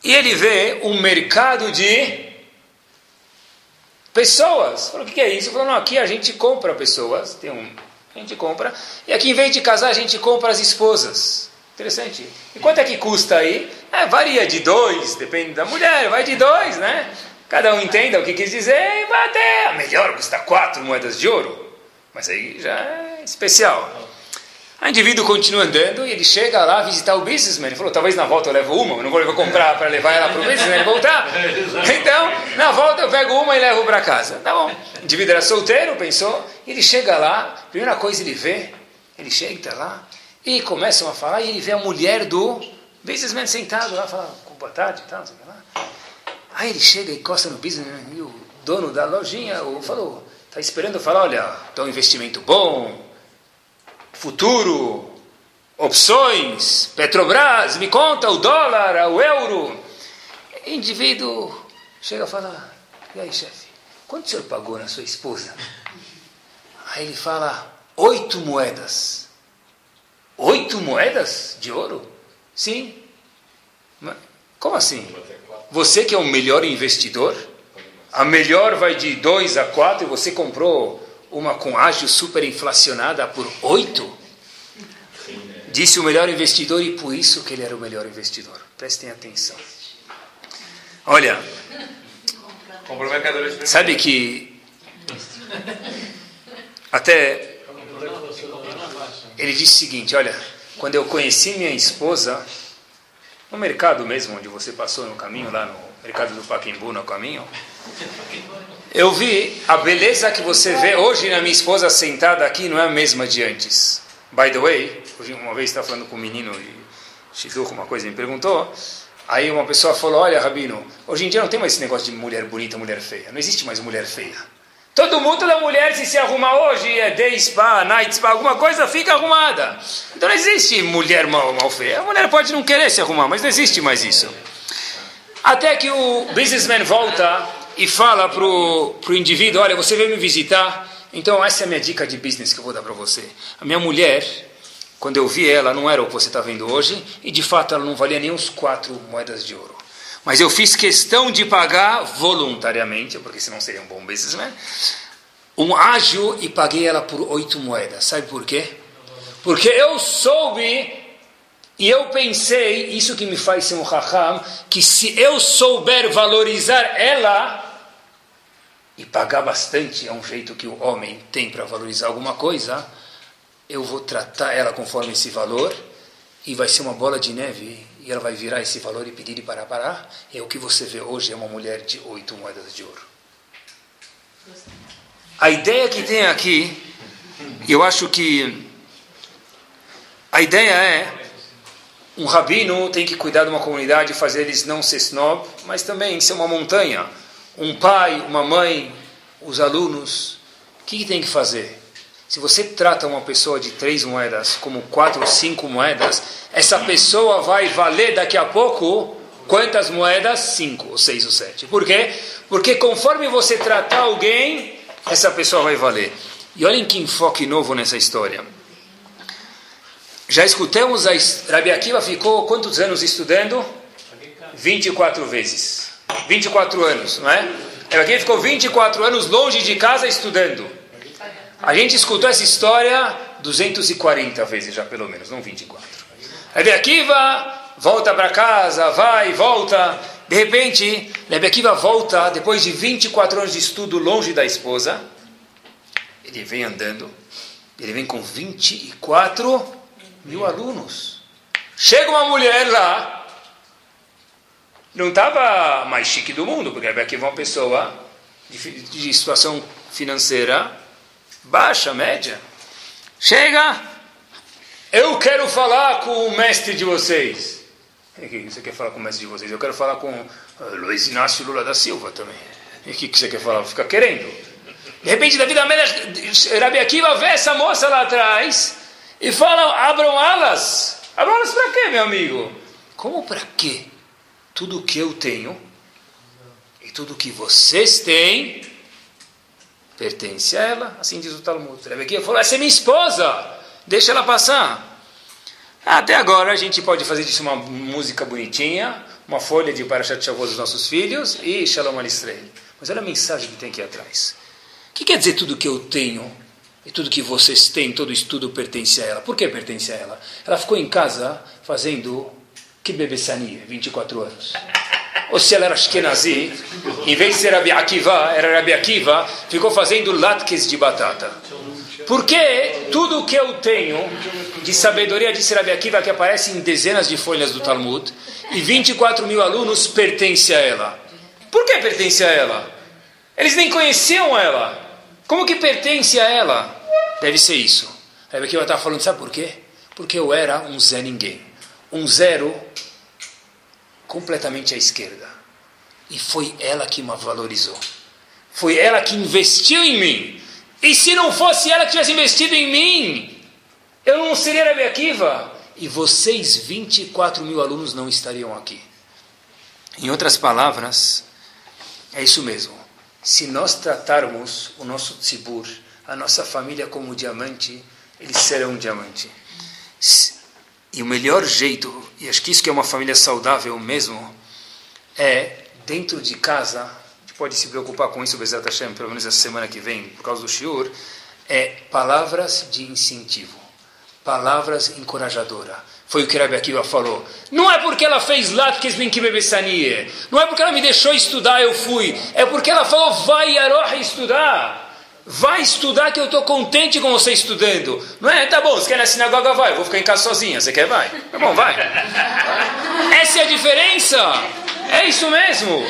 E ele vê um mercado de pessoas. Falou, o que é isso? Falou, não, aqui a gente compra pessoas, tem um, a gente compra, e aqui em vez de casar a gente compra as esposas. Interessante. E quanto é que custa aí? É, varia de dois, depende da mulher, vai de dois, né? Cada um entenda o que quis dizer e vai até a melhor, custa quatro moedas de ouro. Mas aí já é especial. O indivíduo continua andando e ele chega lá visitar o businessman. Ele falou, talvez na volta eu levo uma, eu não vou comprar para levar ela para o businessman e voltar. Então, na volta eu pego uma e levo para casa. Tá bom. O indivíduo era solteiro, pensou. Ele chega lá, primeira coisa ele vê, ele chega lá e começam a falar e ele vê a mulher do businessman sentado lá, fala, boa tarde e tal, não sei o que. Aí ele chega e encosta no business né? e o dono da lojinha o, falou, está esperando falar, olha, um investimento bom, futuro, opções, Petrobras, me conta o dólar, o euro. O indivíduo chega a falar, e aí chefe, quanto o senhor pagou na sua esposa? Aí ele fala, oito moedas. Oito moedas de ouro? Sim. Como assim? Você que é o melhor investidor, a melhor vai de 2 a 4 e você comprou uma com ágio super inflacionada por 8? Disse o melhor investidor e por isso que ele era o melhor investidor. Prestem atenção. Olha, sabe que até ele disse o seguinte, olha, quando eu conheci minha esposa, no mercado mesmo, onde você passou no caminho, lá no mercado do Paquimbu, no caminho, eu vi a beleza que você vê hoje na minha esposa sentada aqui, não é a mesma de antes. By the way, uma vez estava falando com um menino de Shizuku, uma coisa, me perguntou, aí uma pessoa falou, olha, Rabino, hoje em dia não tem mais esse negócio de mulher bonita, mulher feia, não existe mais mulher feia. Todo mundo, toda mulher, se se arrumar hoje, é day spa, night spa, alguma coisa, fica arrumada. Então não existe mulher mal, mal feia. A mulher pode não querer se arrumar, mas não existe mais isso. Até que o businessman volta e fala para o indivíduo, olha, você veio me visitar, então essa é a minha dica de business que eu vou dar para você. A minha mulher, quando eu vi ela, não era o que você está vendo hoje, e de fato ela não valia nem uns quatro moedas de ouro. Mas eu fiz questão de pagar voluntariamente, porque senão seria um bom businessman, um ágio e paguei ela por oito moedas. Sabe por quê? Porque eu soube e eu pensei, isso que me faz ser um raham, que se eu souber valorizar ela e pagar bastante, é um jeito que o homem tem para valorizar alguma coisa, eu vou tratar ela conforme esse valor e vai ser uma bola de neve e ela vai virar esse valor e pedir para parar. É o que você vê hoje é uma mulher de oito moedas de ouro. A ideia que tem aqui, eu acho que a ideia é um rabino tem que cuidar de uma comunidade, fazer eles não ser snob, mas também ser uma montanha. Um pai, uma mãe, os alunos, o que, que tem que fazer? Se você trata uma pessoa de três moedas como quatro ou cinco moedas, essa pessoa vai valer daqui a pouco quantas moedas? Cinco, ou seis ou sete. Por quê? Porque conforme você tratar alguém, essa pessoa vai valer. E olhem que enfoque novo nessa história. Já escutamos, a Rabi Akiva ficou quantos anos estudando? 24 vezes. 24 anos, não é? Rabi Akiva ficou 24 anos longe de casa estudando. A gente escutou essa história 240 vezes já, pelo menos, não 24. Rebbe Akiva volta para casa, vai, volta. De repente, Rebbe Akiva volta, depois de 24 anos de estudo longe da esposa. Ele vem andando, ele vem com 24 mil alunos. Chega uma mulher lá, não estava mais chique do mundo, porque Rebbe Akiva é uma pessoa de, de situação financeira baixa, média. Chega, eu quero falar com o mestre de vocês. O que você quer falar com o mestre de vocês? Eu quero falar com uh, Luiz Inácio Lula da Silva também. E o que você quer falar? Fica querendo. De repente, Davi Amélia, Rabi Akiva vê essa moça lá atrás e fala: abram alas. Abram alas para quê, meu amigo? Como para quê? Tudo que eu tenho e tudo que vocês têm pertence a ela, assim diz o Talmud. Rebbe falou, essa é minha esposa, deixa ela passar. Até agora a gente pode fazer disso uma música bonitinha, uma folha de Parashat Shavuot dos nossos filhos e Shalom Alistrei. Mas olha a mensagem que tem aqui atrás. O que quer dizer tudo que eu tenho e tudo que vocês têm, todo estudo pertence a ela? Por que pertence a ela? Ela ficou em casa fazendo que bebessania, 24 anos ou se ela era Ashkenazi, em vez de ser Rabi Akiva, era Rabi Akiva, ficou fazendo latkes de batata. Porque tudo o que eu tenho de sabedoria de Rabi Akiva, que aparece em dezenas de folhas do Talmud, e 24 mil alunos pertence a ela. Por que pertence a ela? Eles nem conheciam ela. Como que pertence a ela? Deve ser isso. Rabi Akiva estava falando, sabe por quê? Porque eu era um Zé Ninguém. Um zero completamente à esquerda. E foi ela que me valorizou. Foi ela que investiu em mim. E se não fosse ela que tivesse investido em mim, eu não seria Rabi Akiva. E vocês, 24 mil alunos, não estariam aqui. Em outras palavras, é isso mesmo. Se nós tratarmos o nosso tzibur, a nossa família como diamante, eles serão um diamante. E o melhor jeito, e acho que isso que é uma família saudável mesmo, é dentro de casa, a gente pode se preocupar com isso, Bezat Hashem, pelo menos essa semana que vem, por causa do Shiur, é palavras de incentivo, palavras encorajadoras. Foi o que Rabi Akiva falou. Não é porque ela fez latkes benkibebessanie, não é porque ela me deixou estudar, eu fui, é porque ela falou, vai Yaroha estudar. Vai estudar que eu estou contente com você estudando. Não é? Tá bom, você quer na sinagoga? Vai. Eu vou ficar em casa sozinha. Você quer? Vai. Tá bom, vai. Essa é a diferença. É isso mesmo.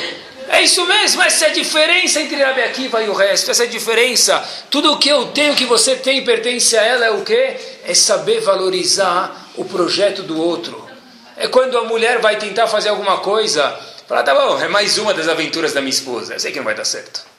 É isso mesmo. Essa é a diferença entre Rabi Akiva e o resto. Essa é a diferença. Tudo o que eu tenho, que você tem, pertence a ela. É o quê? É saber valorizar o projeto do outro. É quando a mulher vai tentar fazer alguma coisa. Fala, tá bom, é mais uma das aventuras da minha esposa. Eu sei que não vai dar certo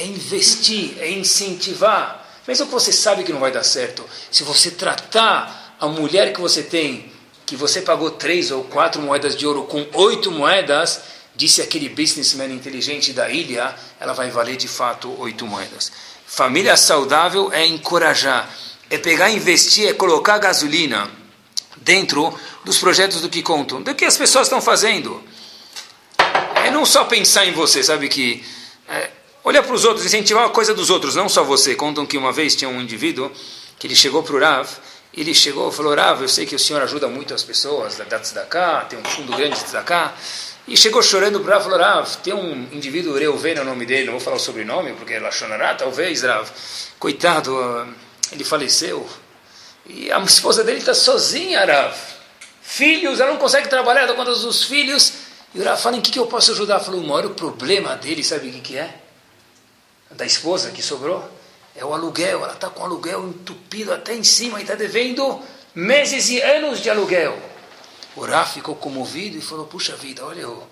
é investir, é incentivar. Mesmo que você sabe que não vai dar certo, se você tratar a mulher que você tem, que você pagou três ou quatro moedas de ouro com oito moedas, disse aquele businessman inteligente da ilha, ela vai valer de fato oito moedas. Família saudável é encorajar, é pegar investir, é colocar gasolina dentro dos projetos do que contam, do que as pessoas estão fazendo. É não só pensar em você, sabe que é, Olhar para os outros, incentivar a coisa dos outros, não só você. Contam que uma vez tinha um indivíduo que ele chegou para o Rav ele chegou e falou, Rav, eu sei que o senhor ajuda muito as pessoas da Tzedakah, tem um fundo grande de Tzedakah, e chegou chorando para Rav, falou, Rav, tem um indivíduo, Reuven é o nome dele, não vou falar o sobrenome, porque é Lachonará, talvez, Rav, coitado, ah, ele faleceu, e a esposa dele está sozinha, Rav, filhos, ela não consegue trabalhar, dá conta dos filhos, e o Rav fala, em que, que eu posso ajudar? Falou, o maior problema dele, sabe o que, que é? Da esposa que sobrou? É o aluguel, ela está com o aluguel entupido até em cima e está devendo meses e anos de aluguel. O Rav ficou comovido e falou, puxa vida, olha, eu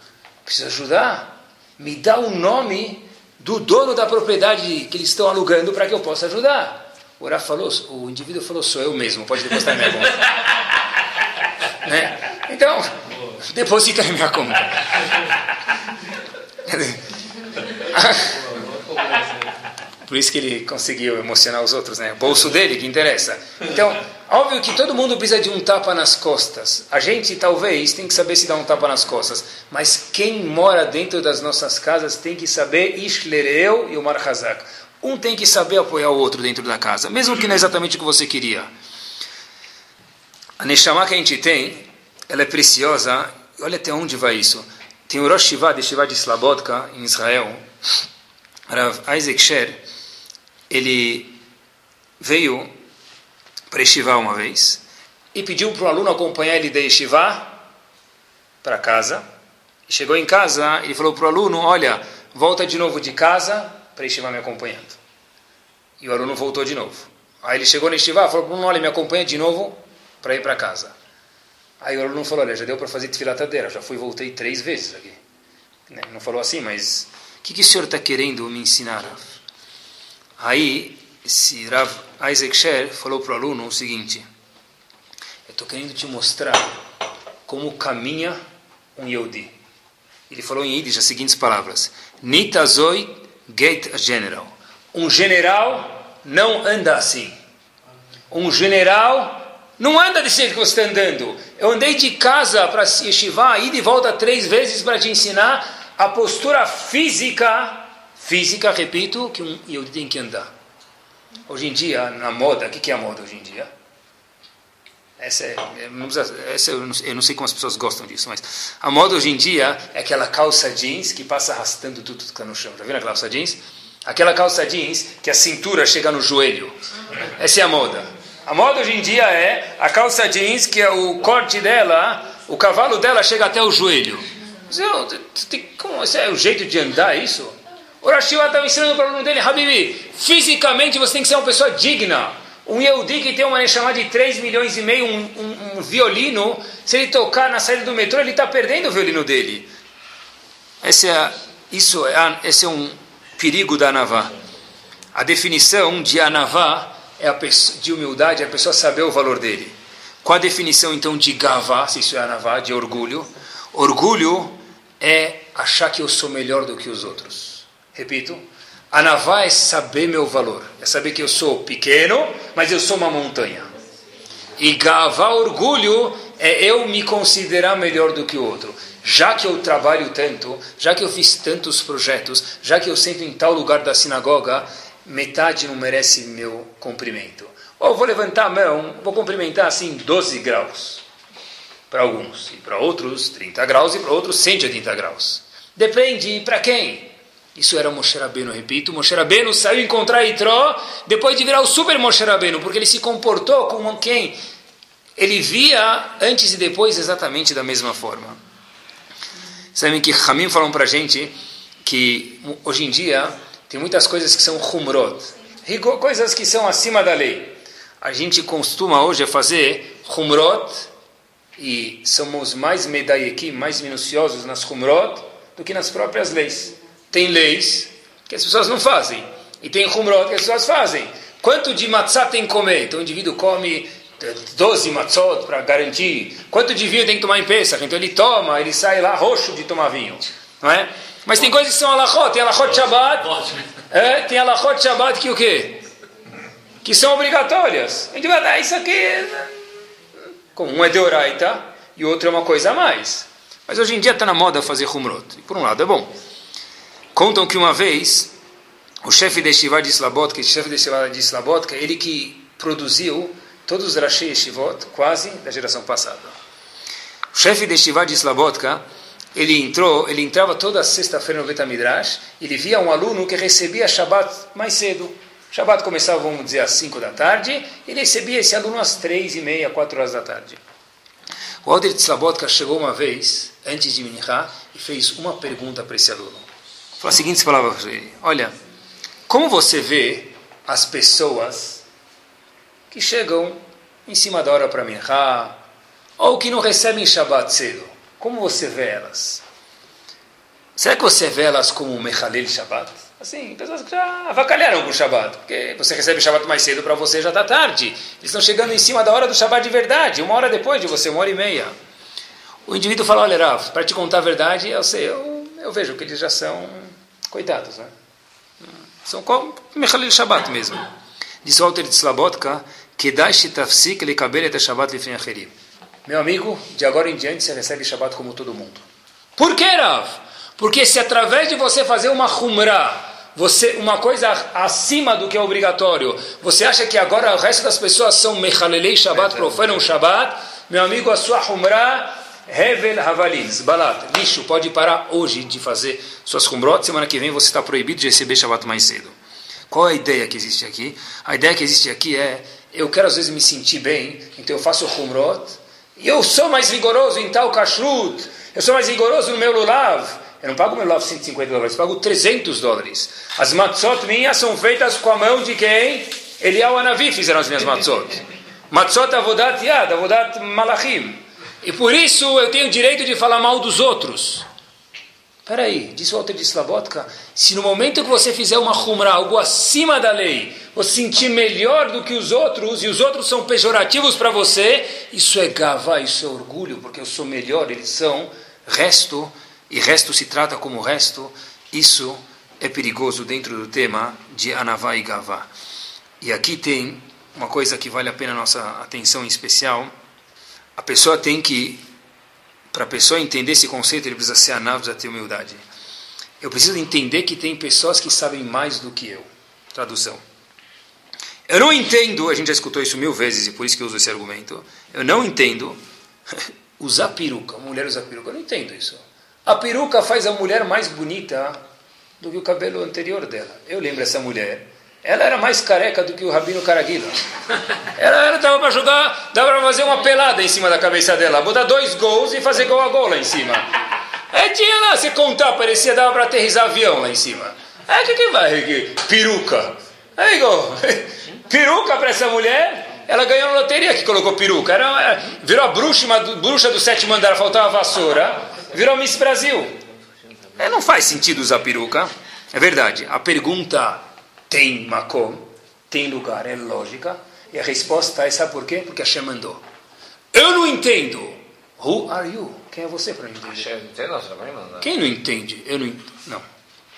preciso ajudar. Me dá o nome do dono da propriedade que eles estão alugando para que eu possa ajudar. O falou, o indivíduo falou, sou eu mesmo, pode depositar em minha conta. né? Então, deposita em minha conta. Por isso que ele conseguiu emocionar os outros, né? O bolso dele que interessa. Então, óbvio que todo mundo precisa de um tapa nas costas. A gente talvez tem que saber se dar um tapa nas costas, mas quem mora dentro das nossas casas tem que saber Ishlereu e o Marhazak. Um tem que saber apoiar o outro dentro da casa, mesmo que não é exatamente o que você queria. A Neshama que a gente tem, ela é preciosa. Olha até onde vai isso. Tem o Rosh Shiva de Shiva de Slabodka, em Israel. Rav Isaac Sher, ele veio para Yeshiva uma vez e pediu para o aluno acompanhar ele de Yeshiva para casa. Chegou em casa e falou para o aluno, olha, volta de novo de casa para Yeshiva me acompanhando. E o aluno voltou de novo. Aí ele chegou na Yeshiva e falou para o aluno, olha, me acompanha de novo para ir para casa. Aí o aluno falou, olha, já deu para fazer tefilatadeira, já fui e voltei três vezes aqui. Né, não falou assim, mas o que, que o senhor está querendo me ensinar, Aí, esse Rav Isaac Sher falou para o aluno o seguinte: Eu estou querendo te mostrar como caminha um Yehudi. Ele falou em Yiddish as seguintes palavras: Nitazoi Gate General. Um general não anda assim. Um general não anda desse jeito que você está andando. Eu andei de casa para Yeshiva, ida e volta três vezes para te ensinar a postura física física, repito, que um eu tem que andar. Hoje em dia, na moda, o que é a moda hoje em dia? Essa é, essa eu, não, eu não sei como as pessoas gostam disso, mas a moda hoje em dia é aquela calça jeans que passa arrastando tudo que está no chão. Já viram a calça jeans? Aquela calça jeans que a cintura chega no joelho. Essa é a moda. A moda hoje em dia é a calça jeans que é o corte dela, o cavalo dela chega até o joelho. Como, esse é o jeito de andar isso? O Rashiwa estava ensinando para o aluno dele, Habibi, fisicamente você tem que ser uma pessoa digna. Um Yehudi que tem uma chamada de 3 milhões e meio, um, um, um, violino, se ele tocar na saída do metrô, ele está perdendo o violino dele. Esse é, isso é, esse é um perigo da Anavá. A definição de Anavá é a pessoa, de humildade, é a pessoa saber o valor dele. Qual a definição então de Gavá, se isso é Anavá, de orgulho? Orgulho é achar que eu sou melhor do que os outros. Repito, Anavá é saber meu valor, é saber que eu sou pequeno, mas eu sou uma montanha. E Gavá, orgulho, é eu me considerar melhor do que o outro. Já que eu trabalho tanto, já que eu fiz tantos projetos, já que eu sento em tal lugar da sinagoga, metade não merece meu cumprimento. Ou vou levantar a mão, vou cumprimentar assim 12 graus. Para alguns. E para outros 30 graus e para outros 180 graus. Depende para quem. Isso era Moshe Rabbeinu, repito. Moshe Rabbeinu saiu encontrar Itró depois de virar o super Moshe Rabbeinu, porque ele se comportou como quem ele via antes e depois exatamente da mesma forma. Sabem que Hamim falam para a gente que hoje em dia tem muitas coisas que são humrot, coisas que são acima da lei. A gente costuma hoje fazer humrot e somos mais medayekim, mais minuciosos nas humrot do que nas próprias leis. Tem leis que as pessoas não fazem. E tem humrot que as pessoas fazem. Quanto de matzah tem que comer? Então o indivíduo come 12 matzot para garantir. Quanto de vinho tem que tomar em Pesach? Então ele toma, ele sai lá roxo de tomar vinho. Não é? Mas tem coisas que são alachot. Tem alachot Shabbat. É, tem alachot Shabbat que o quê? Que são obrigatórias. A gente vai dar isso aqui. Como um é deoraita e o outro é uma coisa a mais. Mas hoje em dia está na moda fazer humrot. E por um lado é bom. Contam que uma vez o chefe de Shiva de Slabotka, o chefe de Shiva de Slabotka, ele que produziu todos os Rashi Yeshivot, quase da geração passada. O chefe de Yeshiva de Slabotka, ele entrou, ele entrava toda sexta-feira no Betamidrash, ele via um aluno que recebia Shabbat mais cedo. Shabbat começava, vamos dizer, às 5 da tarde, ele recebia esse aluno às três e meia, 4 horas da tarde. O Alder de Slabotka chegou uma vez, antes de Minchá, e fez uma pergunta para esse aluno. Falou a seguinte palavra para ele, olha, como você vê as pessoas que chegam em cima da hora para Minchá, ou que não recebem Shabbat cedo? Como você vê elas? Será que você vê elas como Mechalel Shabbat? Assim, pessoas que já avacalharam com o Shabbat, porque você recebe Shabbat mais cedo, para você já está tarde. Eles estão chegando em cima da hora do Shabbat de verdade, uma hora depois de você, uma hora e meia. O indivíduo fala, olha, Rav, para te contar a verdade, eu sei, eu, eu vejo que eles já são coitados, né? São como Mechalil Shabbat mesmo. Diz o Alter de Slabotka, que dá tafsik ele cabelo até Shabbat lifnei acherim. Meu amigo, de agora em diante você recebe Shabbat como todo mundo. Por que, Rav? Porque se através de você fazer uma humra, você uma coisa acima do que é obrigatório, você acha que agora o resto das pessoas são mechalelei Shabbat, profanam Shabbat, meu amigo, a sua humra Hevel Havalins, Balat, lixo, pode parar hoje de fazer suas humrot, semana que vem você está proibido de receber Shabbat mais cedo. Qual é a ideia que existe aqui? A ideia que existe aqui é, eu quero às vezes me sentir bem, então eu faço humrot, e eu sou mais rigoroso em tal kashrut, eu sou mais rigoroso no meu lulav, eu não pago meu lulav 150 dólares, eu pago 300 dólares. As matzot minhas são feitas com a mão de quem? Eliyahu Anavi fizeram as minhas matzot. Matzot avodat yad, avodat malachim. E por isso eu tenho o direito de falar mal dos outros. Espera aí, disse Walter de Slavotka, se no momento que você fizer uma humra, algo acima da lei, você sentir melhor do que os outros, e os outros são pejorativos para você, isso é gavá, isso é orgulho, porque eu sou melhor, eles são resto, e resto se trata como resto, isso é perigoso dentro do tema de Anavá e Gavá. E aqui tem uma coisa que vale a pena a nossa atenção em especial, a pessoa tem que, para a pessoa entender esse conceito, ele precisa ser anável, precisa ter humildade. Eu preciso entender que tem pessoas que sabem mais do que eu. Tradução. Eu não entendo, a gente já escutou isso mil vezes e por isso que eu uso esse argumento. Eu não entendo usar peruca, uma mulher usar peruca. Eu não entendo isso. A peruca faz a mulher mais bonita do que o cabelo anterior dela. Eu lembro essa mulher ela era mais careca do que o Rabino Caraguila. Ela estava para jogar, dava para fazer uma pelada em cima da cabeça dela, botar dois gols e fazer gol a gol lá em cima. É, tinha lá, se contar, parecia, dava para aterrizar avião lá em cima. É, que que vai aqui? Peruca. Aí, igual, peruca para essa mulher, ela ganhou na loteria que colocou peruca. Era, é, virou a bruxa, bruxa do sétimo andar, faltava vassoura, virou Miss Brasil. É, não faz sentido usar peruca. É verdade. A pergunta tem makom, tem lugar, é lógica. E a resposta é, sabe por quê? Porque Hashem mandou. Eu não entendo. Who are you? Quem é você para entender? Hashem entende, também manda. Quem não entende? Eu não Não.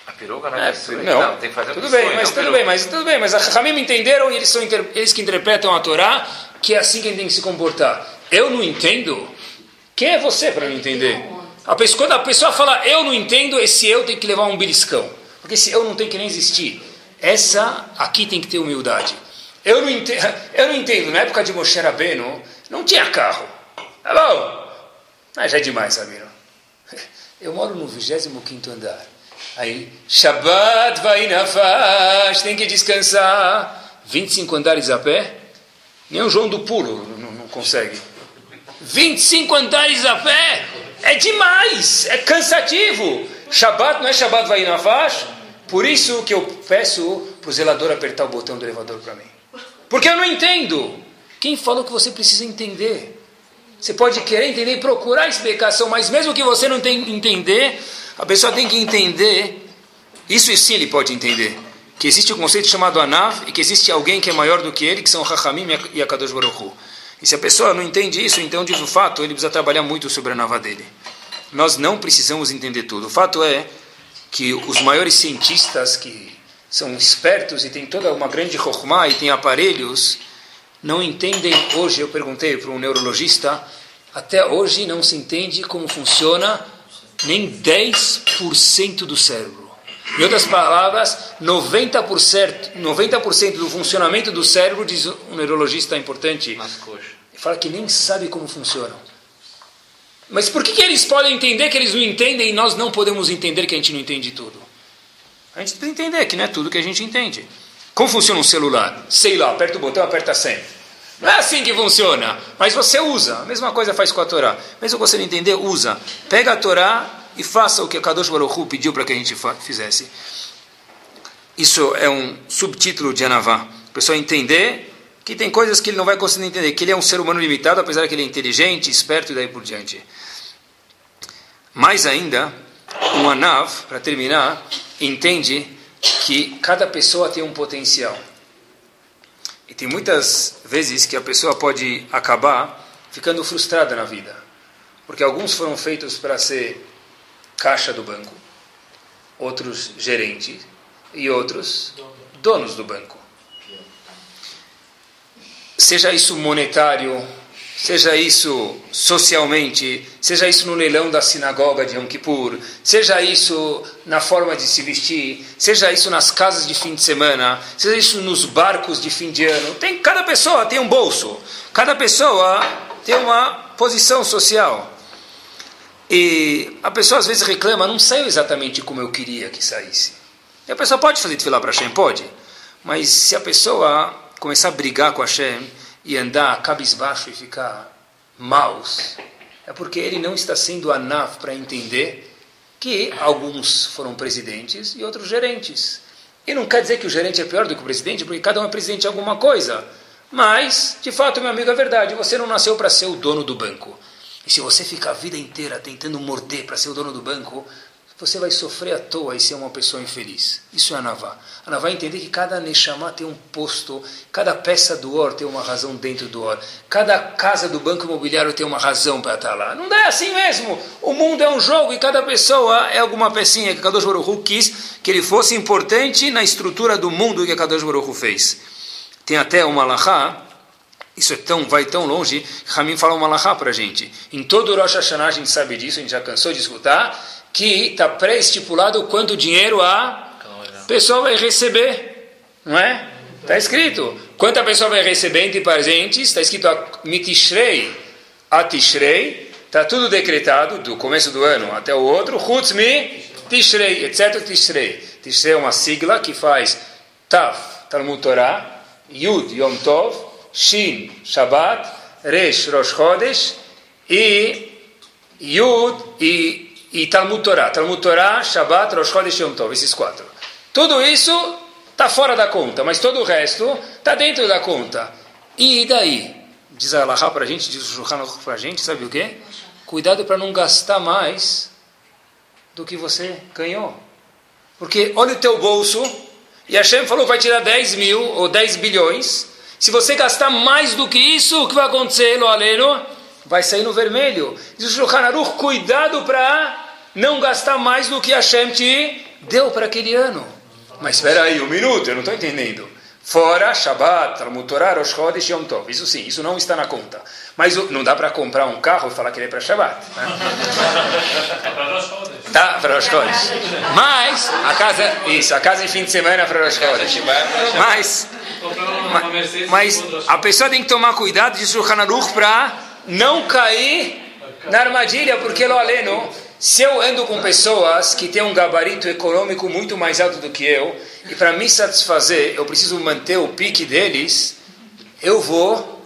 A peruca não é, é não, não, tem que fazer tudo bem, mas tudo bem, mas tudo bem, mas a Ramim entenderam e eles são eles que interpretam a Torá que é assim que a gente tem que se comportar. Eu não entendo. Quem é você para não entender? A pessoa, quando a pessoa fala eu não entendo, esse eu tem que levar um beliscão. Porque esse eu não tem que nem existir. Essa aqui tem que ter humildade. Eu não entendo, eu não entendo na época de Moshe Rabbeinu, não tinha carro. Tá bom? Mas já é demais, Samir. Eu moro no 25 andar. Aí, Shabbat vai na faz, tem que descansar. 25 andares a pé? Nem o João do Pulo não, não consegue. 25 andares a pé? É demais, é cansativo. Shabbat não é Shabbat vai na faz? Por isso que eu peço para o zelador apertar o botão do elevador para mim. Porque eu não entendo. Quem falou que você precisa entender? Você pode querer entender e procurar explicação, mas mesmo que você não tenha entender, a pessoa tem que entender. Isso sim ele pode entender. Que existe um conceito chamado Anav e que existe alguém que é maior do que ele, que são Hachamim e Akadosh Baruch Hu. E se a pessoa não entende isso, então o fato, ele precisa trabalhar muito sobre a Nava dele. Nós não precisamos entender tudo. O fato é que os maiores cientistas que são espertos e têm toda uma grande chokhmah e têm aparelhos, não entendem hoje, eu perguntei para um neurologista, até hoje não se entende como funciona nem 10% do cérebro. Em outras palavras, 90%, 90 do funcionamento do cérebro, diz um neurologista importante, fala que nem sabe como funcionam. Mas por que, que eles podem entender que eles não entendem e nós não podemos entender que a gente não entende tudo? A gente precisa entender que não é tudo que a gente entende. Como funciona um celular? Sei lá, aperta o botão, aperta sempre. Não é assim que funciona, mas você usa. A mesma coisa faz com a Torá. Mesmo você não entender, usa. Pega a Torá e faça o que a Kadosh Baruch Hu pediu para que a gente fizesse. Isso é um subtítulo de Anavá. A pessoa entender que tem coisas que ele não vai conseguir entender, que ele é um ser humano limitado, apesar que ele é inteligente, esperto e daí por diante. Mais ainda, um Anav, para terminar, entende que cada pessoa tem um potencial. E tem muitas vezes que a pessoa pode acabar ficando frustrada na vida. Porque alguns foram feitos para ser caixa do banco, outros gerentes e outros donos do banco. Seja isso monetário, seja isso socialmente, seja isso no leilão da sinagoga de Yom Kippur, seja isso na forma de se vestir, seja isso nas casas de fim de semana, seja isso nos barcos de fim de ano. Tem cada pessoa tem um bolso, cada pessoa tem uma posição social. E a pessoa às vezes reclama, não saiu exatamente como eu queria que saísse. E a pessoa pode fazer tefilá para Hashem? Pode. Mas se a pessoa começar a brigar com Hashem, e andar cabisbaixo e ficar maus, é porque ele não está sendo anaf para entender que alguns foram presidentes e outros gerentes. E não quer dizer que o gerente é pior do que o presidente, porque cada um é presidente de alguma coisa. Mas, de fato, meu amigo, é verdade. Você não nasceu para ser o dono do banco. E se você ficar a vida inteira tentando morder para ser o dono do banco, você vai sofrer à toa e ser uma pessoa infeliz. Isso é a Navá. A Navá é entender que cada Neshama tem um posto, cada peça do Or tem uma razão dentro do Or, cada casa do banco imobiliário tem uma razão para estar lá. Não dá assim mesmo. O mundo é um jogo e cada pessoa é alguma pecinha que Kadosh Baruch quis que ele fosse importante na estrutura do mundo que Kadosh Baruch fez. Tem até uma Lahá, isso é tão, vai tão longe, Ramin fala uma Lahá para a gente. Em todo o Rosh Hashanah a gente sabe disso, a gente já cansou de escutar, que está pré-estipulado quanto dinheiro a pessoa vai receber, não é? Está escrito. Quanto a pessoa vai receber entre presentes, está escrito mitishrei, atishrei, está tudo decretado, do começo do ano até o outro, chutzmi, tishrei, etc. Tishrei. Tishrei é uma sigla que faz Tav, Talmud Torah, Yud, Yom Tov, Shin, Shabbat, Resh, Rosh Chodesh, e Yud e e Talmud Torah. Talmud Torah, Shabbat, Rosh Chodesh Yom Tov, esses quatro. Tudo isso está fora da conta, mas todo o resto está dentro da conta. E daí? Diz a Allahá para a gente, diz o Shulchan para a gente, sabe o quê? Cuidado para não gastar mais do que você ganhou. Porque olha o teu bolso, e Hashem falou que vai tirar 10 mil ou 10 bilhões. Se você gastar mais do que isso, o que vai acontecer, lo aleno? vai sair no vermelho. Diz o Shulchan cuidado para não gastar mais do que Hashem te deu para aquele ano. Mas espera aí, um minuto, eu não estou entendendo. Fora Shabbat, Talmud Torah, Rosh Chodesh, Yom Tov. Isso sim, isso não está na conta. Mas não dá para comprar um carro e falar que ele é para Shabbat. Né? Tá, para Rosh Chodesh. Mas, a casa, isso, a casa em fim de semana é para Rosh Chodesh. Mas, mas a pessoa tem que tomar cuidado, diz o Hanaruch, para não cair na armadilha, porque lo aleno, se eu ando com pessoas que têm um gabarito econômico muito mais alto do que eu, e para me satisfazer eu preciso manter o pique deles, eu vou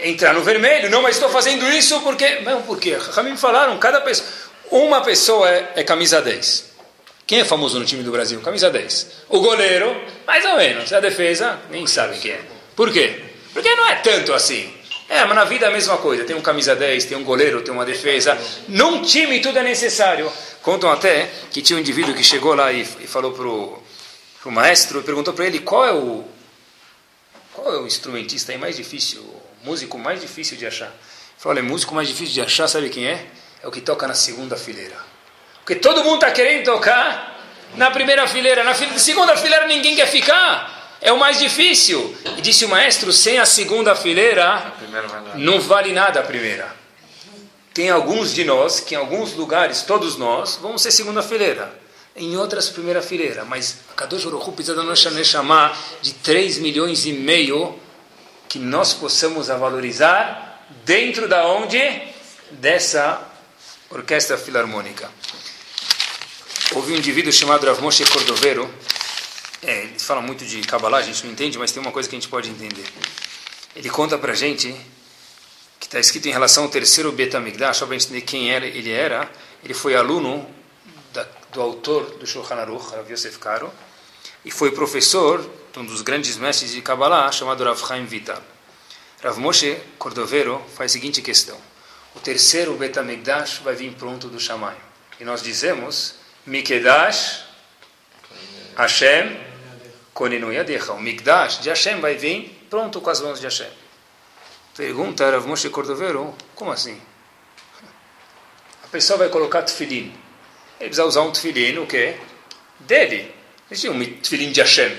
entrar no vermelho. Não, mas estou fazendo isso porque. Não, por quê? me falaram, cada pessoa. Uma pessoa é, é camisa 10. Quem é famoso no time do Brasil? Camisa 10. O goleiro, mais ou menos. A defesa, nem sabe quem é. Por quê? Porque não é tanto assim. É, mas na vida é a mesma coisa. Tem um camisa 10, tem um goleiro, tem uma defesa. Num time tudo é necessário. Contam até que tinha um indivíduo que chegou lá e, e falou para o maestro, e perguntou para ele qual é o qual é o instrumentista mais difícil, o músico mais difícil de achar. Ele falou, olha, músico mais difícil de achar, sabe quem é? É o que toca na segunda fileira. Porque todo mundo está querendo tocar na primeira fileira. Na segunda fileira ninguém quer ficar é o mais difícil. E disse o maestro, sem a segunda fileira, não vale nada a primeira. Tem alguns de nós que em alguns lugares, todos nós, vamos ser segunda fileira. em outras primeira fileira. Mas a Kadosh Baruch precisa da nossa Neshama de 3 milhões e meio que nós possamos a valorizar dentro da onde? Dessa orquestra filarmônica. Houve um indivíduo chamado Rav Moshe Cordovero, é, fala muito de Kabbalah, a gente não entende, mas tem uma coisa que a gente pode entender. Ele conta para a gente que está escrito em relação ao terceiro Betamigdash, só para entender quem era, ele era. Ele foi aluno da, do autor do Shulchan Aruch, Rav Yosef Karo, e foi professor de um dos grandes mestres de Kabbalah, chamado Rav Chaim Vital. Rav Moshe Cordovero faz a seguinte questão. O terceiro Betamigdash vai vir pronto do Shammai. E nós dizemos, Mikedash Hashem Konenu Yadecha. O Migdash de Hashem vai vir pronto com as mãos de Hashem. Pergunta Rav Moshe Cordovero, como assim? A pessoa vai colocar tefilim. Ele precisa usar um tefilim, o quê? Dele. Existe um tefilim de Hashem.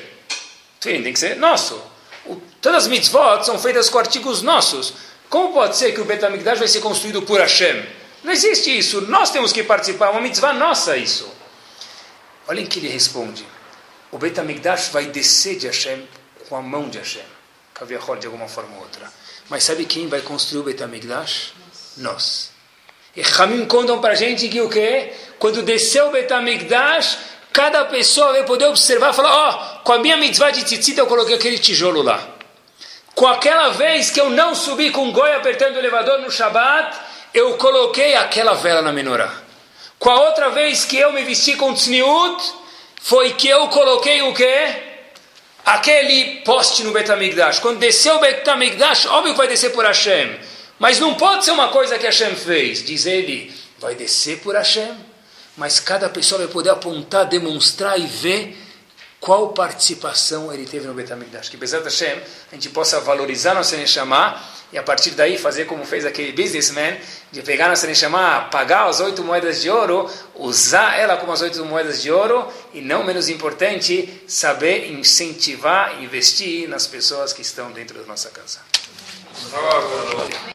Tefilim tem que ser nosso. O, todas as mitzvot são feitas com artigos nossos. Como pode ser que o Betamigdash vai ser construído por Hashem? Não existe isso. Nós temos que participar. É uma mitzvah nossa isso. Olhem que ele responde o Beit HaMikdash vai descer de Hashem com a mão de Hashem. Kaviahol de alguma forma ou outra. Mas sabe quem vai construir o Beit HaMikdash? Nós. E Hamim contam para a gente que o quê? Quando desceu o Beit HaMikdash, cada pessoa vai poder observar e falar, ó, oh, com a minha mitzvah de tzitzit eu coloquei aquele tijolo lá. Com aquela vez que eu não subi com goi apertando o elevador no Shabat, eu coloquei aquela vela na menorá. Com a outra vez que eu me vesti com tzniut, foi que eu coloquei o quê? Aquele poste no Betamigdash. Quando desceu o Betamigdash, óbvio que vai descer por Hashem. Mas não pode ser uma coisa que Hashem fez. Diz ele, vai descer por Hashem. Mas cada pessoa vai poder apontar, demonstrar e ver qual participação ele teve no Betamigdash. Que, de Hashem, a gente possa valorizar nossa Neshama e a partir daí fazer como fez aquele businessman, de pegar nossa Neshama, pagar as oito moedas de ouro, usar ela como as oito moedas de ouro, e não menos importante, saber incentivar, investir nas pessoas que estão dentro da nossa casa.